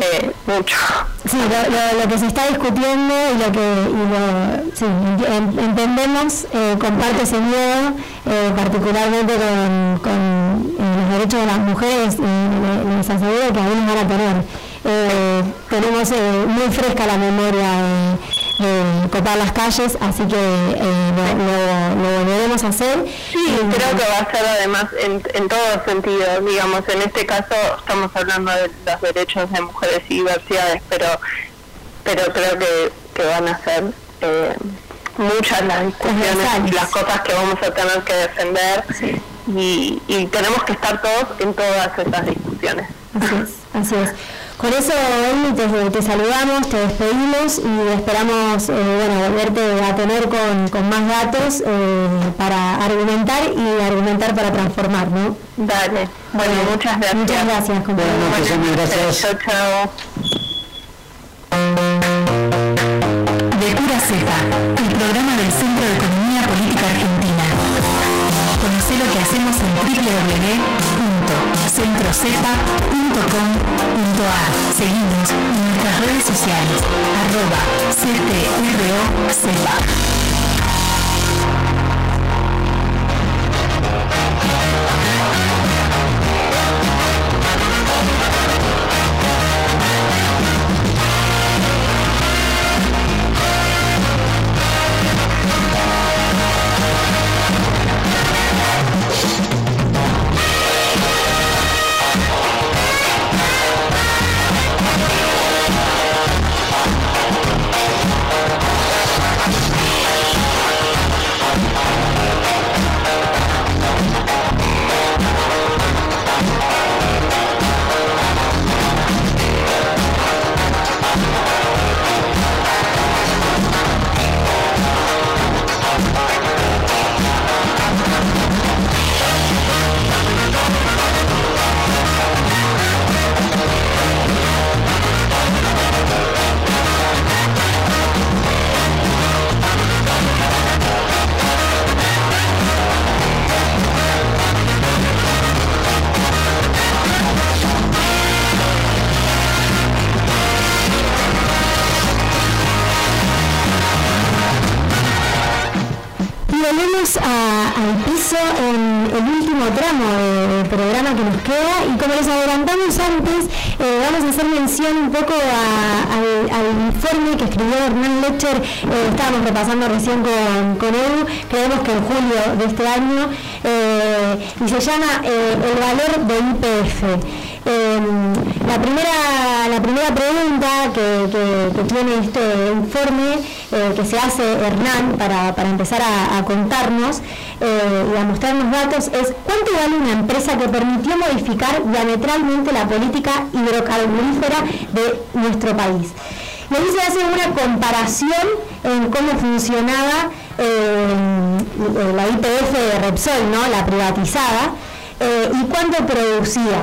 Eh, mucho. Sí, lo, que se está discutiendo y lo que lo, entendemos, eh, comparte ese miedo, eh, particularmente con, con los derechos de las mujeres, les aseguro que nos van a tener. Eh, tenemos eh, muy fresca la memoria de, de copar las calles, así que eh, lo, lo- lo volveremos a hacer. Sí, creo que va a ser además en, en todos sentidos, digamos, en este caso estamos hablando de los derechos de mujeres y diversidades, pero pero creo que, que van a ser eh, muchas las discusiones y las cosas que vamos a tener que defender y, y tenemos que estar todos en todas esas discusiones. Así es, así es. Con eso, Emi, te, te saludamos, te despedimos y esperamos eh, bueno, volverte a tener con, con más datos eh, para argumentar y argumentar para transformar, ¿no? Dale. Bueno, muchas gracias. Muchas gracias, compañero. Noches, Emi, gracias. Chao, chao. De Pura Cepa, el programa del Centro de Economía Política Argentina. Conoce lo que hacemos en www.centrocepa.com.ar. Seguimos en nuestras redes sociales, arroba CTRO eh, repasando recién con, con Edu, creemos que en julio de este año, eh, y se llama El valor de IPF. Em, la, primera, la primera pregunta que, tiene este informe eh, que se hace Hernán para, empezar a, contarnos eh, y a mostrarnos datos es ¿cuánto vale una empresa que permitió modificar diametralmente la política hidrocarburífera de nuestro país? Y ahí se hace una comparación en cómo funcionaba eh, la IPF de Repsol, ¿no? la privatizada, y cuánto producía.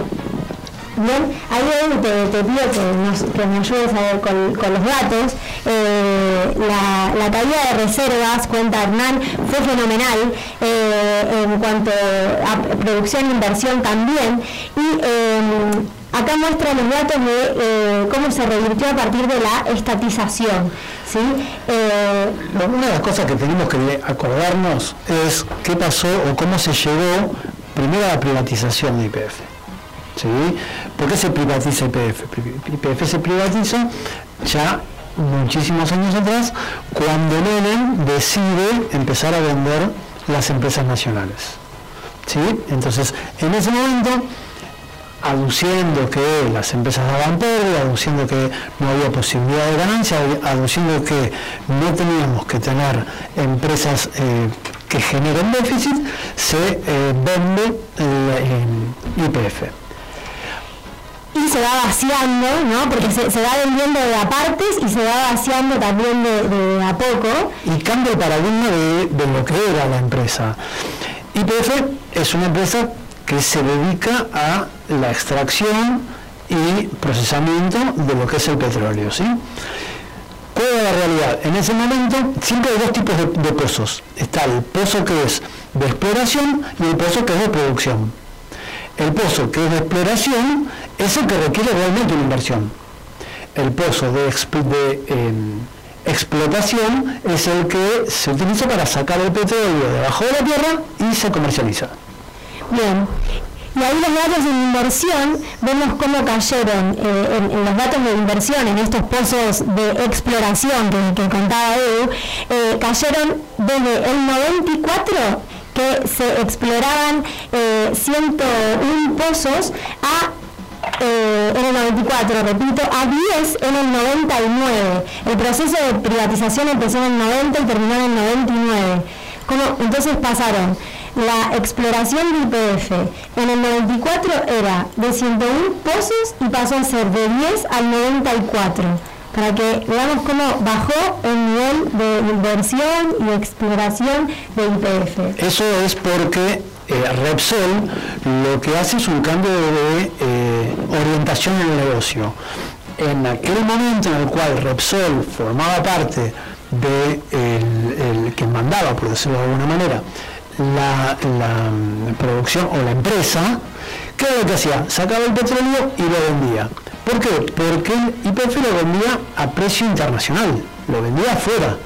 Bien, ahí te, pido que, me ayudes a ver con, los datos. Eh, la, caída de reservas, cuenta Hernán, fue fenomenal eh, en cuanto a producción e inversión también. Y acá muestra los datos de eh, cómo se revirtió a partir de la estatización. ¿Sí? Una de las cosas que tenemos que acordarnos es qué pasó o cómo se llegó primero a la privatización de IPF. ¿sí? ¿Por qué se privatiza IPF? IPF se privatiza ya muchísimos años atrás cuando Lenin decide empezar a vender las empresas nacionales. ¿sí? Entonces, en ese momento, aduciendo que las empresas daban pérdida, aduciendo que no había posibilidad de ganancia, aduciendo que no teníamos que tener empresas eh, que generen déficit, se eh, vende el IPF y se va vaciando, ¿no? Porque se, va vendiendo de a partes y se va vaciando también de, a poco. Y cambia el paradigma de, lo que era la empresa. YPF es una empresa que se dedica a la extracción y procesamiento de lo que es el petróleo, ¿sí? ¿Cuál es la realidad? En ese momento siempre hay dos tipos de, pozos. Está el pozo que es de exploración y el pozo que es de producción. El pozo que es de exploración es el que requiere realmente una inversión. El pozo de, em, explotación es el que se utiliza para sacar el petróleo debajo de la tierra y se comercializa. Bien, y ahí los datos de inversión, vemos cómo cayeron eh, en, los datos de inversión, en estos pozos de exploración que, contaba Edu, eh, cayeron desde el 94 que se exploraban 101 eh, pozos a eh, en el 94, repito, a 10 en el 99. El proceso de privatización empezó en el 90 y terminó en el 99. ¿Cómo? Entonces pasaron, la exploración de IPF en el 94 era de 101 pozos y pasó a ser de 10 al 94 para que veamos cómo bajó el nivel de inversión y exploración de IPF. Eso es porque eh, Repsol lo que hace es un cambio de eh, orientación en el negocio. En aquel momento en el cual Repsol formaba parte de el, que mandaba, por decirlo de alguna manera, la, producción o la empresa, ¿qué era lo que hacía? Sacaba el petróleo y lo vendía. ¿Por qué? Porque el IPF lo vendía a precio internacional, lo vendía afuera.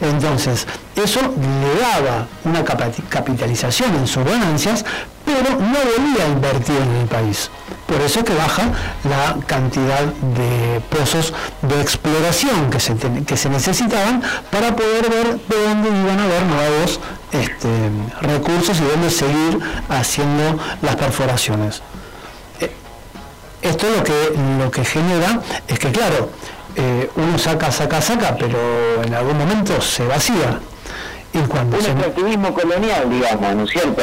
Entonces, eso le daba una capitalización en sus ganancias, pero no volvía a invertir en el país. Por eso que baja la cantidad de pozos de exploración que se, que se necesitaban para poder ver de dónde iban a haber nuevos este, recursos y dónde seguir haciendo las perforaciones. Eh, esto lo que, lo que genera es que, claro, eh, uno saca, saca, saca, pero en algún momento se vacía. Y cuando un extractivismo colonial, digamos, ¿no es cierto?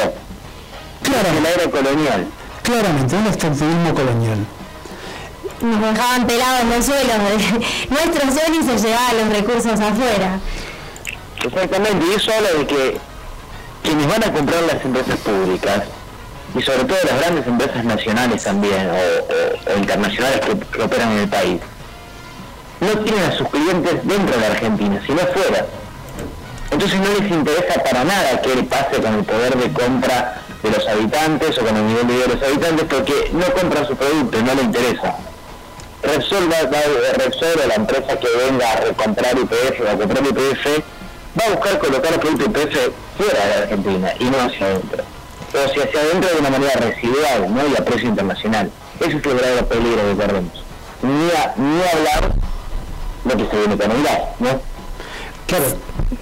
Claro. la era colonial. Claramente, un extractivismo colonial. Nos dejaban pelados los suelos, nuestros suelos se llevaban los recursos afuera. Exactamente, y eso habla de que quienes van a comprar las empresas públicas, y sobre todo las grandes empresas nacionales también, o, internacionales que operan en el país, no tienen a sus clientes dentro de Argentina, sino fuera. Entonces no les interesa para nada qué pase con el poder de compra de los habitantes o con el nivel de vida los habitantes porque no compran su producto, no les interesa. Repsol, va, Repsol o la empresa que venga a recomprar IPF o a comprar IPF va a buscar colocar el producto IPF fuera de la Argentina y no hacia adentro. O sea, hacia adentro de una manera residual, ¿no? Y a precio internacional. Eso es el verdadero peligro que corremos. Ni hablar lo que se viene con el gas, ¿no? Claro.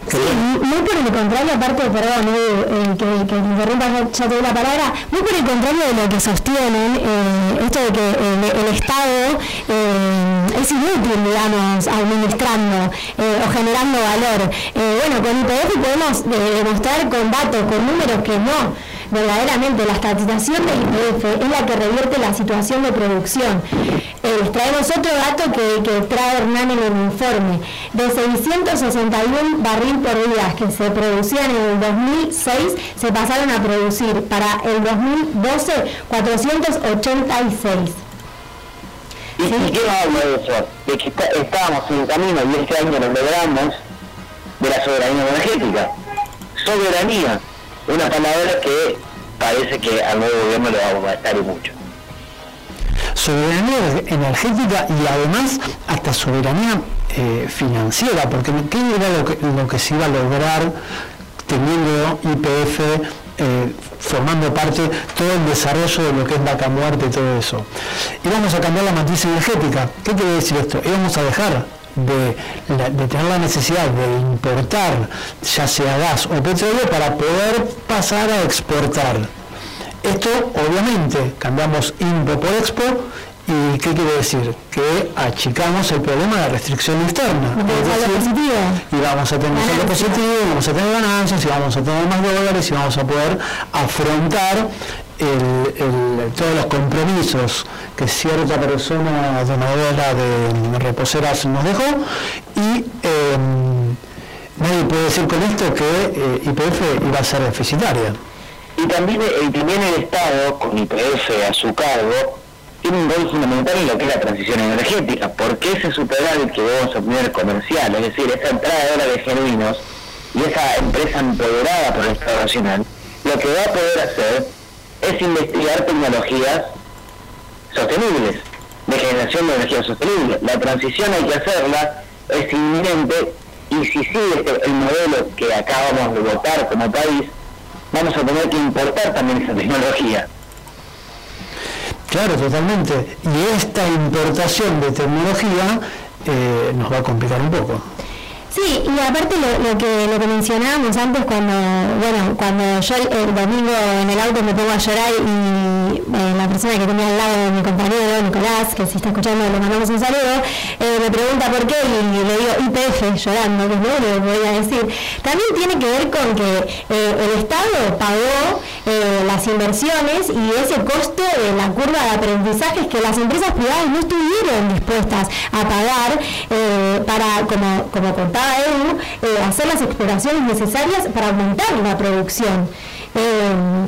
Sí, muy por el contrario, aparte, perdón, eh, eh, que, que interrumpa, ya, doy la palabra, muy por el contrario de lo que sostienen, eh, esto de que el, Estado es inútil, digamos, administrando o generando valor. Bueno, con IPF podemos demostrar con datos, con números que no. Verdaderamente, la estatización del IPF es la que revierte la situación de producción. Eh, traemos otro dato que, que trae Hernán en el informe. De 661 barril por día que se producían en el 2006, se pasaron a producir para el 2012 486. ¿Y, qué no hablo de eso? De que está- estábamos en camino y este año lo logramos de la soberanía energética. Soberanía, una palabra que parece que al nuevo gobierno le va a molestar y mucho. soberanía energética y además hasta soberanía eh, financiera, porque ¿qué era lo que, lo que se iba a lograr teniendo IPF eh, formando parte todo el desarrollo de lo que es vaca muerte y todo eso? Íbamos a cambiar la matriz energética. ¿Qué quiere decir esto? Íbamos a dejar de, la- de tener la necesidad de importar ya sea gas o petróleo para poder pasar a exportar. Esto, obviamente, cambiamos INPO por EXPO y ¿qué quiere decir? Que achicamos el problema de restricción externa. Decir, y vamos a tener saldo positivo, y vamos a tener ganancias, y vamos a tener más dólares, y vamos a poder afrontar el- el- todos los compromisos que cierta persona donadora de reposeras nos dejó y eh, nadie puede decir con esto que eh, IPF iba a ser deficitaria. Y también, eh, también el Estado, con IPF a su cargo, tiene un rol fundamental en lo que es la transición energética, porque ese superávit que a obtener comercial, es decir, esa entrada de dólares genuinos y esa empresa empoderada por el Estado Nacional, lo que va a poder hacer es investigar tecnologías sostenibles, de generación de energía sostenible. La transición hay que hacerla, es inminente, y si sigue este- el modelo que acabamos de votar como país, vamos a tener que importar también esa tecnología. Claro, totalmente. Y esta importación de tecnología eh, nos va a complicar un poco. Sí, y aparte lo, que lo que mencionábamos antes cuando, bueno, cuando yo el, domingo en el auto me pongo a llorar y eh, la persona que tenía al lado de mi compañero, Nicolás, que si está escuchando le mandamos un saludo, eh, me pregunta por qué y, le digo IPF llorando, que es lo que podía decir. También tiene que ver con que eh, el Estado pagó eh, las inversiones y ese costo de la curva de aprendizajes que las empresas privadas no estuvieron dispuestas a pagar para, como, como contaba Edu, eh, hacer las exploraciones necesarias para aumentar la producción. Eh,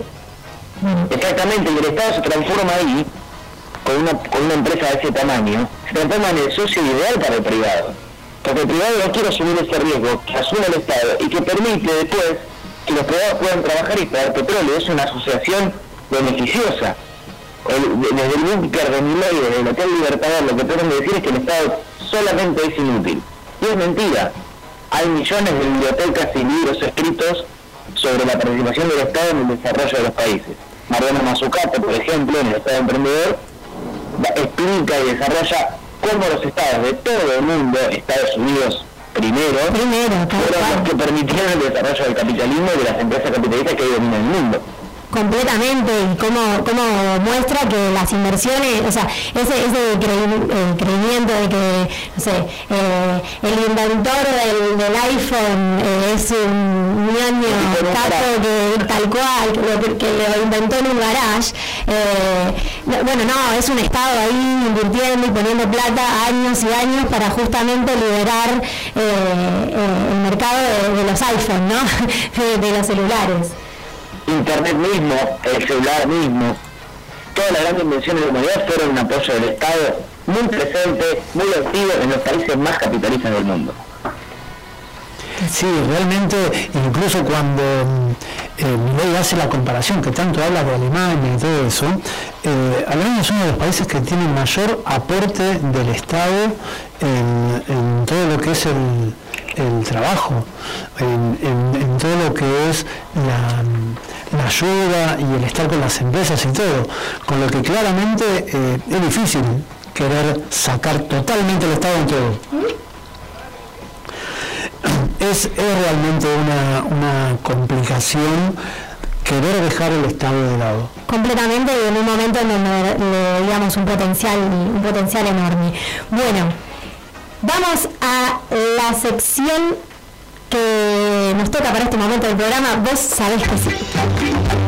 Exactamente, el Estado se transforma ahí, con una, con una empresa de ese tamaño, se transforma en el socio ideal para el privado. Porque el privado no quiere asumir ese riesgo que asume el Estado y que permite después que los privados puedan trabajar y pagar petróleo. Es una asociación beneficiosa. El- desde el búnker de Miley, desde el Hotel Libertador, lo que tratan de decir es que el Estado solamente es inútil. Y es mentira. Hay millones de bibliotecas y libros escritos sobre la participación del Estado en el desarrollo de los países. Mariano Mazzucato, por ejemplo, en el Estado Emprendedor, explica y desarrolla cómo los estados de todo el mundo, Estados Unidos primero, fueron los que permitieron el desarrollo del capitalismo y de las empresas capitalistas que hoy dominan el mundo. Completamente y cómo, cómo muestra que las inversiones, o sea, ese, ese creí- eh, creimiento de que, no sé, eh, el inventor del, del iPhone eh, es un ñoño capo que tal cual, que lo, que lo inventó en un garage, eh, no- bueno, no, es un Estado ahí invirtiendo y poniendo plata años y años para justamente liberar el mercado de, de los iPhones, ¿no? de, de los celulares. Internet mismo, el celular mismo, todas las grandes invenciones de la humanidad fueron un apoyo del Estado muy presente, muy activo en los países más capitalistas del mundo. Sí, realmente, incluso cuando mm, eh, hace la comparación, que tanto habla de Alemania y todo eso, eh, Alemania es uno de los países que tiene mayor aporte del Estado en, todo lo que es el, el trabajo, en, todo lo que es la, ayuda y el estar con las empresas y todo, con lo que claramente eh, es difícil querer sacar totalmente el Estado en todo. Es, realmente una, una complicación querer dejar el Estado de lado. Completamente en un momento en donde le digamos un potencial, un potencial enorme. Bueno, vamos a la sección que nos toca para este momento del programa. Vos sabés que sí.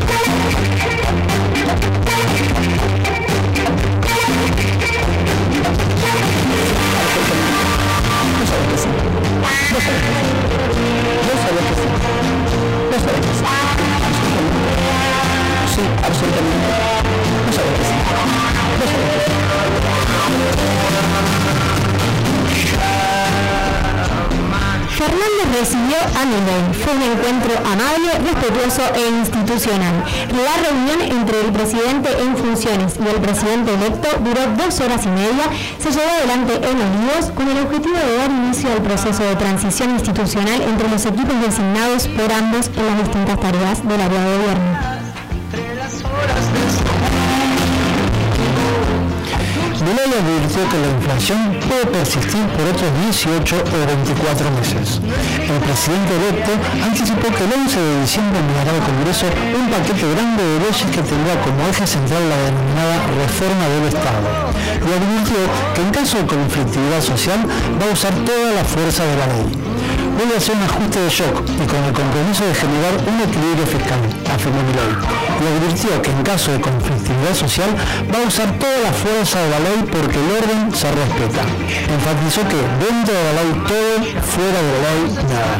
Fernández recibió a Milei. Fue un encuentro amable, respetuoso e institucional. La reunión entre el presidente en funciones y el presidente electo duró dos horas y media. Se llevó adelante en Olivos con el objetivo de dar inicio al proceso de transición institucional entre los equipos designados por ambos en las distintas tareas del área de gobierno. Milei advirtió que la inflación puede persistir por otros 18 o 24 meses. El presidente electo anticipó que el 11 de diciembre enviará al Congreso un paquete grande de leyes que tendrá como eje central la denominada reforma del Estado. Y advirtió que en caso de conflictividad social va a usar toda la fuerza de la ley a hacer un ajuste de shock y con el compromiso de generar un equilibrio fiscal, afirmó Milei. Y advirtió que en caso de conflictividad social va a usar toda la fuerza de la ley porque el orden se respeta. Enfatizó que dentro de la ley todo, fuera de la ley nada.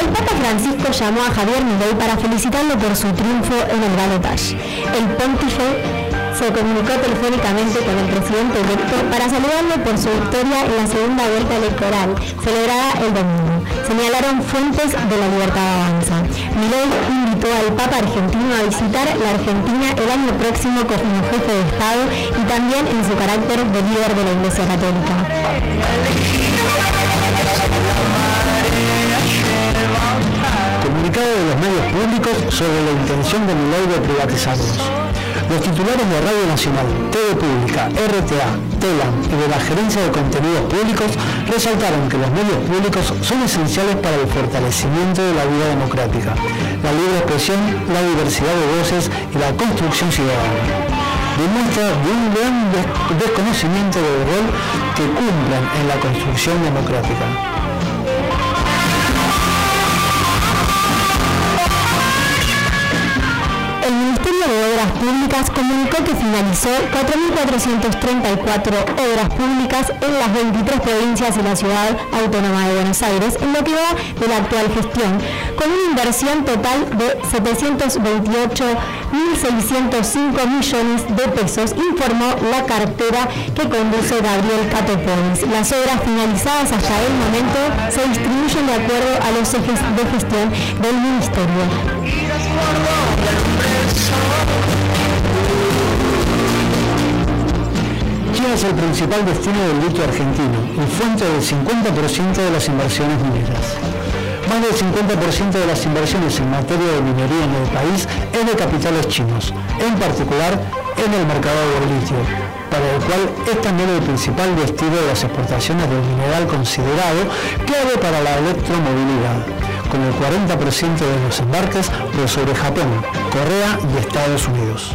El Papa Francisco llamó a Javier Milei para felicitarlo por su triunfo en el balotaje. El pontífice se comunicó telefónicamente con el presidente electo para saludarlo por su victoria en la segunda vuelta electoral, celebrada el domingo. Señalaron fuentes de la libertad avanza. Milei invitó al Papa argentino a visitar la Argentina el año próximo como jefe de Estado y también en su carácter de líder de la Iglesia Católica. Comunicado de los medios públicos sobre la intención de Milei de privatizarlos. Los titulares de Radio Nacional, TV Pública, RTA, TELAM y de la Gerencia de Contenidos Públicos resaltaron que los medios públicos son esenciales para el fortalecimiento de la vida democrática, la libre expresión, la diversidad de voces y la construcción ciudadana demuestra de un gran desconocimiento del rol que cumplen en la construcción democrática. De Obras Públicas comunicó que finalizó 4.434 obras públicas en las 23 provincias y la ciudad autónoma de Buenos Aires en lo que va de la actual gestión, con una inversión total de 728.605 millones de pesos, informó la cartera que conduce Gabriel Catopolis. Las obras finalizadas hasta el momento se distribuyen de acuerdo a los ejes de gestión del Ministerio. China es el principal destino del litio argentino y fuente del 50% de las inversiones mineras. Más del 50% de las inversiones en materia de minería en el país es de capitales chinos, en particular en el mercado del litio, para el cual es también el principal destino de las exportaciones del mineral considerado clave para la electromovilidad, con el 40% de los embarques por sobre Japón, Corea y Estados Unidos.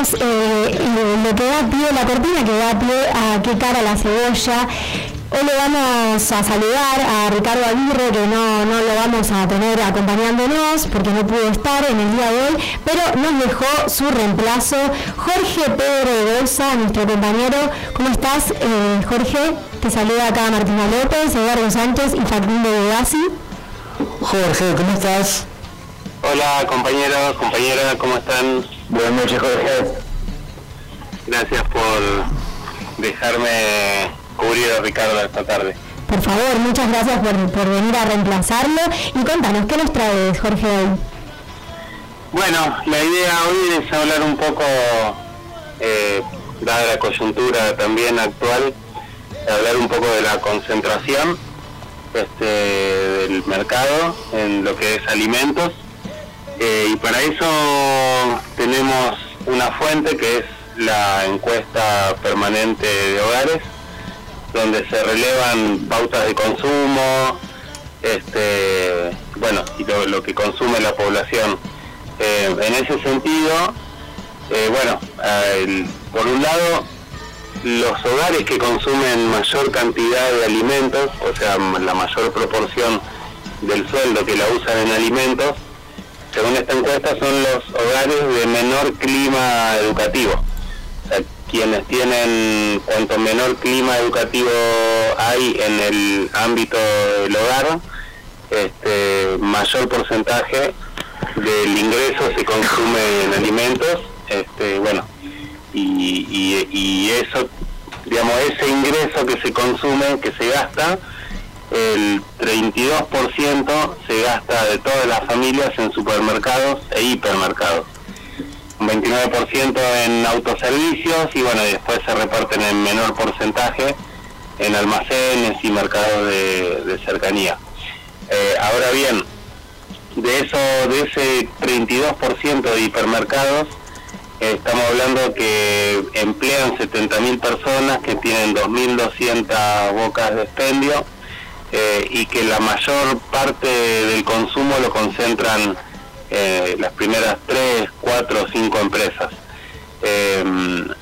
Escuchábamos eh, lo que da pie, la cortina que da pie a qué cara la cebolla, Hoy le vamos a saludar a Ricardo Aguirre, que no, no lo vamos a tener acompañándonos porque no pudo estar en el día de hoy, pero nos dejó su reemplazo, Jorge Pedro de Bolsa, nuestro compañero. ¿Cómo estás, eh, Jorge? Te saluda acá Martina López, Eduardo Sánchez y Facundo Gasi. Jorge, ¿cómo estás? Hola compañeros, compañeras, ¿cómo están? Buenas noches, Jorge. Gracias por dejarme cubrir a Ricardo esta tarde. Por favor, muchas gracias por, por venir a reemplazarlo. Y contanos, ¿qué nos traes, Jorge, hoy? Bueno, la idea hoy es hablar un poco, eh, dada la coyuntura también actual, hablar un poco de la concentración este, del mercado en lo que es alimentos. Eh, y para eso tenemos una fuente que es la encuesta permanente de hogares, donde se relevan pautas de consumo, este, bueno, y lo, lo que consume la población. Eh, en ese sentido, eh, bueno, por un lado, los hogares que consumen mayor cantidad de alimentos, o sea, la mayor proporción del sueldo que la usan en alimentos, según esta encuesta son los hogares de menor clima educativo. O sea, quienes tienen, cuanto menor clima educativo hay en el ámbito del hogar, este, mayor porcentaje del ingreso se consume en alimentos, este, bueno, y, y- y eso, digamos, ese ingreso que se consume, que se gasta, el 32% se gasta de todas las familias en supermercados e hipermercados. Un 29% en autoservicios y bueno, después se reparten en menor porcentaje en almacenes y mercados de, cercanía. Eh, ahora bien, de eso, de ese 32% de hipermercados, estamos hablando que emplean 70.000 personas que tienen 2.200 bocas de expendio eh, y que la mayor parte del consumo lo concentran eh, las primeras 3, 4 o 5 empresas. Eh,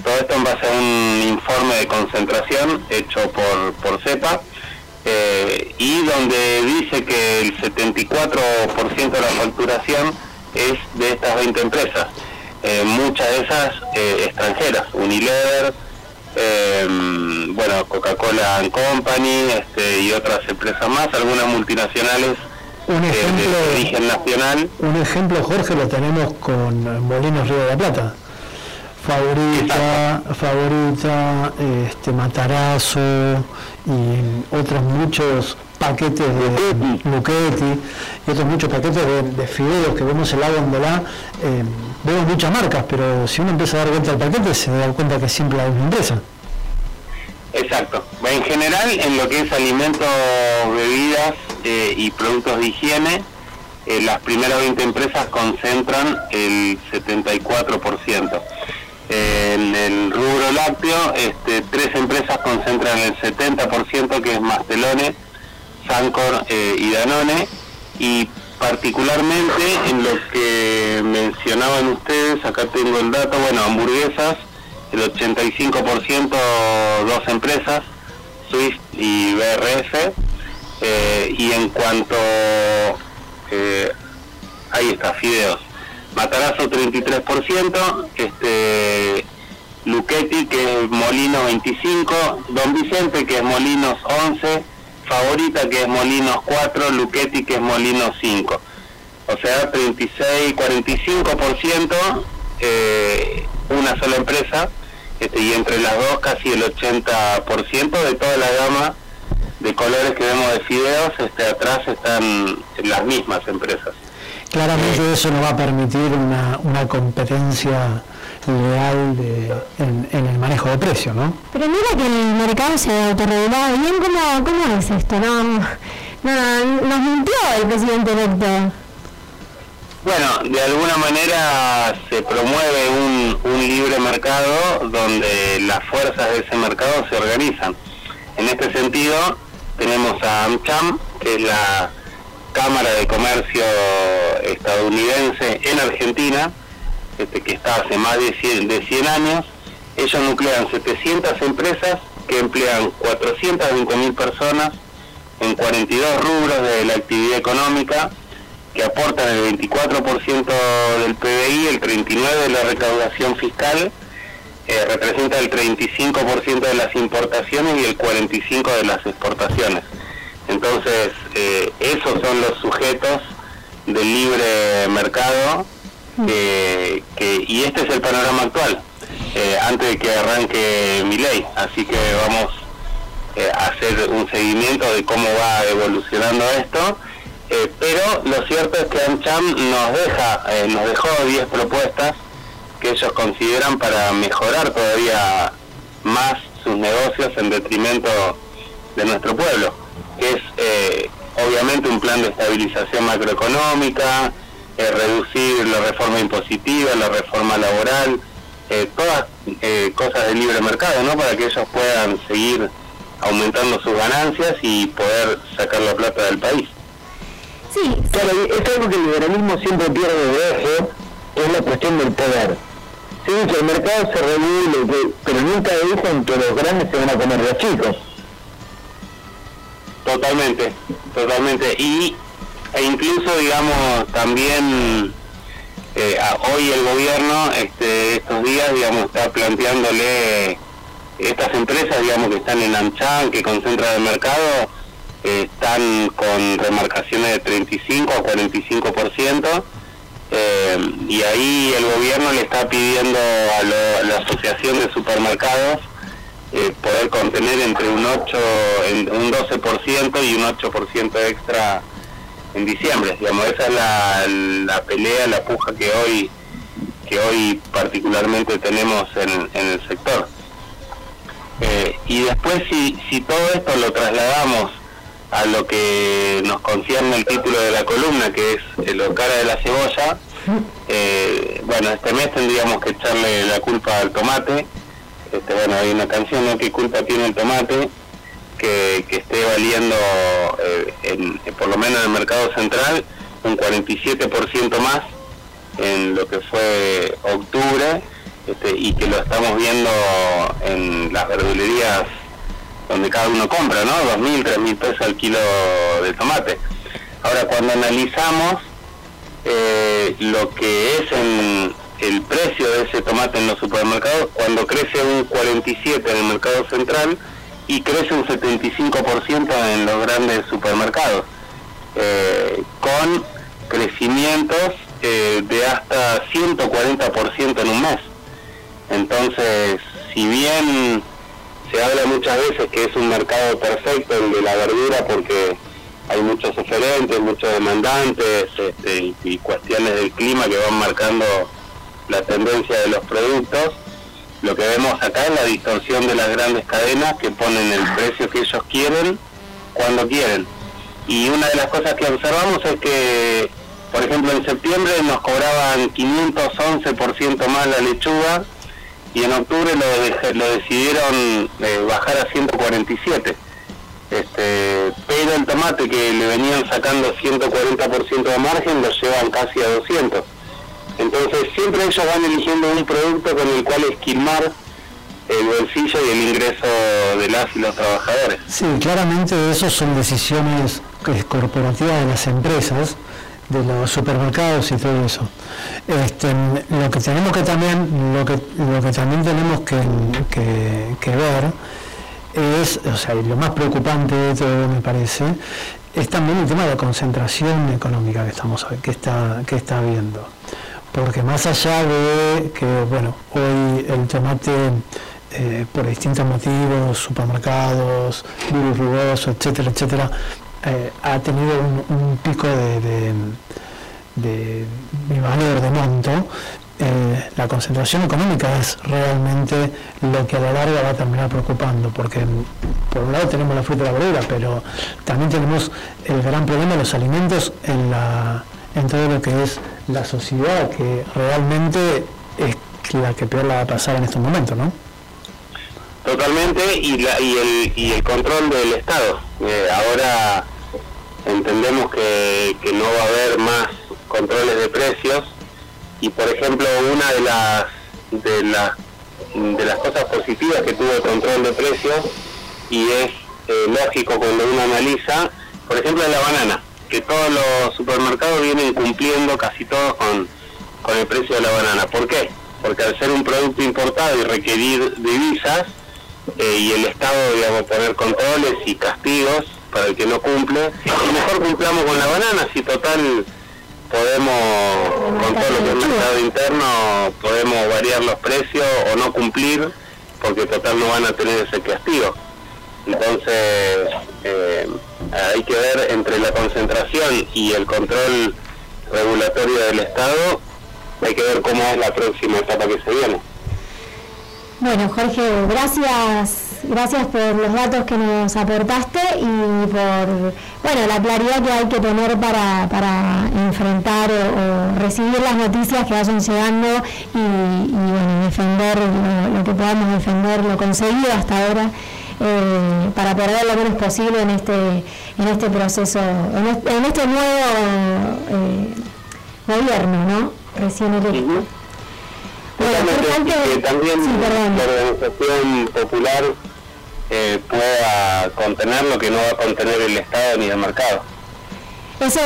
todo esto en base a un informe de concentración hecho por, por CEPA eh, y donde dice que el 74% de la facturación es de estas 20 empresas. Muchas de esas extranjeras, Unilever, eh, bueno, Coca-Cola and Company este, y otras empresas más, algunas multinacionales Un eh, ejemplo, de origen nacional. un ejemplo, Jorge, lo tenemos con Molinos Río de la Plata. Favorita, Favorita, este, Matarazo y otros muchos paquetes de Luchetti y otros muchos paquetes de, de fideos que vemos en la góndola. eh, vemos muchas marcas, pero si uno empieza a dar vuelta al paquete se da cuenta que siempre la misma empresa. Exacto. En general, en lo que es alimentos, bebidas eh, y productos de higiene, eh, las primeras 20 empresas concentran el 74%. Eh, en el rubro lácteo, este, tres empresas concentran el 70%, que es Mastelone, Sancor eh, y Danone, y particularmente en lo que mencionaban ustedes, acá tengo el dato, bueno, hamburguesas, el 85% dos empresas, Swiss y BRF, eh, y en cuanto, eh, ahí está, Fideos, Matarazo 33%, este, Luchetti que es Molino 25, Don Vicente que es Molinos 11, Favorita que es Molinos 4, Luchetti que es Molinos 5. O sea, 36, 45%, eh, una sola empresa, este, y entre las dos casi el 80% de toda la gama de colores que vemos de fideos, este, atrás están las mismas empresas. Claramente eso no va a permitir una, una competencia leal de- en, en el manejo de precios, ¿no? Pero mira que el mercado se autorregulaba bien. ¿Cómo, ¿Cómo es esto? No, no, nos mintió el presidente electo. Bueno, de alguna manera se promueve un, un libre mercado donde las fuerzas de ese mercado se organizan. En este sentido, tenemos a AmCham, que es la Cámara de Comercio estadounidense en Argentina, este, que está hace más de 100, de 100 años. Ellos nuclean 700 empresas que emplean 420.000 personas en 42 rubros de la actividad económica, que aportan el 24% del PBI, el 39% de la recaudación fiscal, eh, representa el 35% de las importaciones y el 45% de las exportaciones. Entonces, eh, esos son los sujetos del libre mercado que, que- y este es el panorama actual, eh, antes de que arranque mi ley. Así que vamos eh, a hacer un seguimiento de cómo va evolucionando esto. Eh, pero lo cierto es que AmCham nos deja, eh, nos dejó 10 propuestas que ellos consideran para mejorar todavía más sus negocios en detrimento de nuestro pueblo, que es obviamente un plan de estabilización macroeconómica, eh, reducir la reforma impositiva, la reforma laboral, eh, todas eh, cosas de libre mercado, ¿no? Para que ellos puedan seguir aumentando sus ganancias y poder sacar la plata del país. Sí. Claro, es algo que el liberalismo siempre pierde de ojo, es la cuestión del poder. Sí, que el mercado se regule, que- pero nunca dicen que los grandes se van a comer los chicos. Totalmente, totalmente. Y e incluso, digamos, también eh, hoy el gobierno, este, estos días, digamos, está planteándole estas empresas, digamos, que están en AmCham, que concentran el mercado, eh, están con remarcaciones de 35 a 45%. eh, y ahí el gobierno le está pidiendo a, lo- a la asociación de supermercados eh, poder contener entre un 8, en- un 12% y un 8% extra en diciembre. Digamos, esa es la, la pelea, la puja que hoy que hoy particularmente tenemos en, el sector. Eh, y después si, si todo esto lo trasladamos a lo que nos concierne el título de la columna, que es el cara de la cebolla, eh, bueno, este mes tendríamos que echarle la culpa al tomate. Este, bueno, hay una canción, ¿no? ¿Qué culpa tiene el tomate? Que, que esté valiendo, eh, en- por lo menos en el mercado central, un 47% más en lo que fue octubre este, y que lo estamos viendo en las verdulerías donde cada uno compra, ¿no? Dos mil, tres mil pesos al kilo de tomate. Ahora, cuando analizamos eh, lo que es en el precio de ese tomate en los supermercados, cuando crece un 47 en el mercado central y crece un 75% en los grandes supermercados, eh, con crecimientos eh, de hasta 140% en un mes. Entonces, si bien se habla muchas veces que es un mercado perfecto el de la verdura porque hay muchos oferentes, muchos demandantes este, y, y cuestiones del clima que van marcando la tendencia de los productos. Lo que vemos acá es la distorsión de las grandes cadenas que ponen el precio que ellos quieren cuando quieren. Y una de las cosas que observamos es que, por ejemplo, en septiembre nos cobraban 511% más la lechuga y en octubre lo, lo decidieron eh, bajar a 147. Este, pero el tomate que le venían sacando 140% de margen lo llevan casi a 200. Entonces siempre ellos van eligiendo un producto con el cual esquilmar el bolsillo y el ingreso de las y los trabajadores. Sí, claramente eso son decisiones eh, corporativas de las empresas, de los supermercados y todo eso. Este, lo que tenemos que también, lo que, lo que también tenemos que, que- que ver es, o sea, y lo más preocupante de todo me parece, es también el tema de la concentración económica que estamos que está, que está habiendo. Porque más allá de que, bueno, hoy el tomate eh, por distintos motivos, supermercados, virus rugoso, etcétera, etcétera, eh, ha tenido un, pico de- de valor de monto, eh, la concentración económica es realmente lo que a la larga va a terminar preocupando, porque por un lado tenemos la fruta y la verdura, pero también tenemos el gran problema de los alimentos en, la, en todo lo que es la sociedad, que realmente es la que peor la va a pasar en estos momentos, ¿no? Totalmente, y, la, y, el, y el control del Estado. Eh, ahora entendemos que, que no va a haber más controles de precios y, por ejemplo, una de las, de las de las cosas positivas que tuvo el control de precios y es eh, lógico cuando uno analiza, por ejemplo, la banana, que todos los supermercados vienen cumpliendo casi todos con, con el precio de la banana. ¿Por qué? Porque al ser un producto importado y requerir divisas, eh, y el Estado, digamos, poner controles y castigos para el que no cumple, y mejor cumplamos con la banana, si total podemos, con todo lo que es mercado interno, podemos variar los precios o no cumplir, porque total no van a tener ese castigo. Entonces, eh, hay que ver entre la concentración y el control regulatorio del Estado, hay que ver cómo es la próxima etapa que se viene. Bueno, Jorge, gracias, gracias por los datos que nos aportaste y por bueno la claridad que hay que tener para, para enfrentar o, recibir las noticias que vayan llegando y, bueno, defender lo, que podamos defender, lo conseguido hasta ahora. Eh, para perder lo menos posible en este en este proceso, en este, nuevo eh, gobierno, ¿no? Recién electo que también la organización popular eh, pueda contener lo que no va a contener el Estado ni el mercado. Eso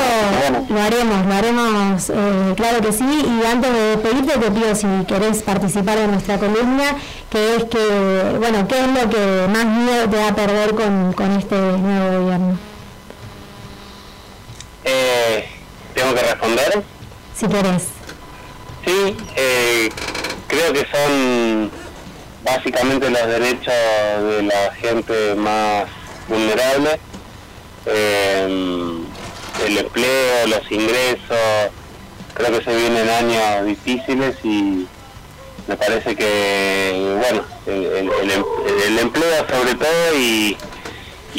lo haremos, lo haremos, eh, claro que sí. Y antes de pedirte, te pido si querés participar en nuestra columna, que es que, bueno, ¿qué es lo que más miedo te va a perder con, con este nuevo gobierno? Eh, ¿Tengo que responder? Si querés. Sí, eh, creo que son básicamente los derechos de la gente más vulnerable, em, el empleo, los ingresos, creo que se vienen años difíciles y me parece que, bueno, el, empleo sobre todo y,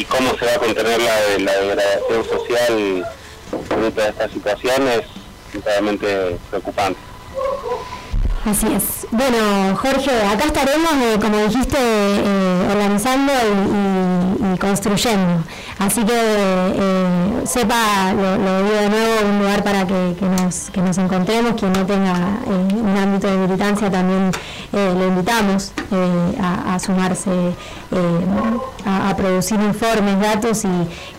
cómo se va a contener la, la degradación social fruto de esta situación es sinceramente preocupante. Así es. Bueno, Jorge, acá estaremos, eh, como dijiste, eh, organizando y, construyendo. Así que eh, sepa, lo, digo de nuevo, un lugar para que, nos, que nos encontremos. Quien no tenga un ámbito de militancia también le invitamos a, sumarse a, producir informes, datos y,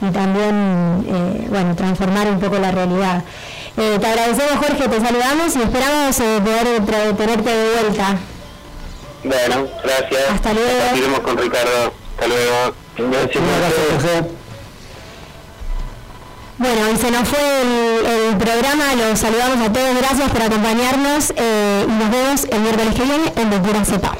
y también, bueno, transformar un poco la realidad. Eh, te agradecemos Jorge, te saludamos y esperamos eh, poder tenerte de vuelta. Bueno, gracias. Hasta luego. Iremos con Ricardo. Hasta luego. Gracias, Jorge. Bueno, y se nos fue el, programa, los saludamos a todos, gracias por acompañarnos eh, y nos vemos el miércoles que viene en Pura Cepa.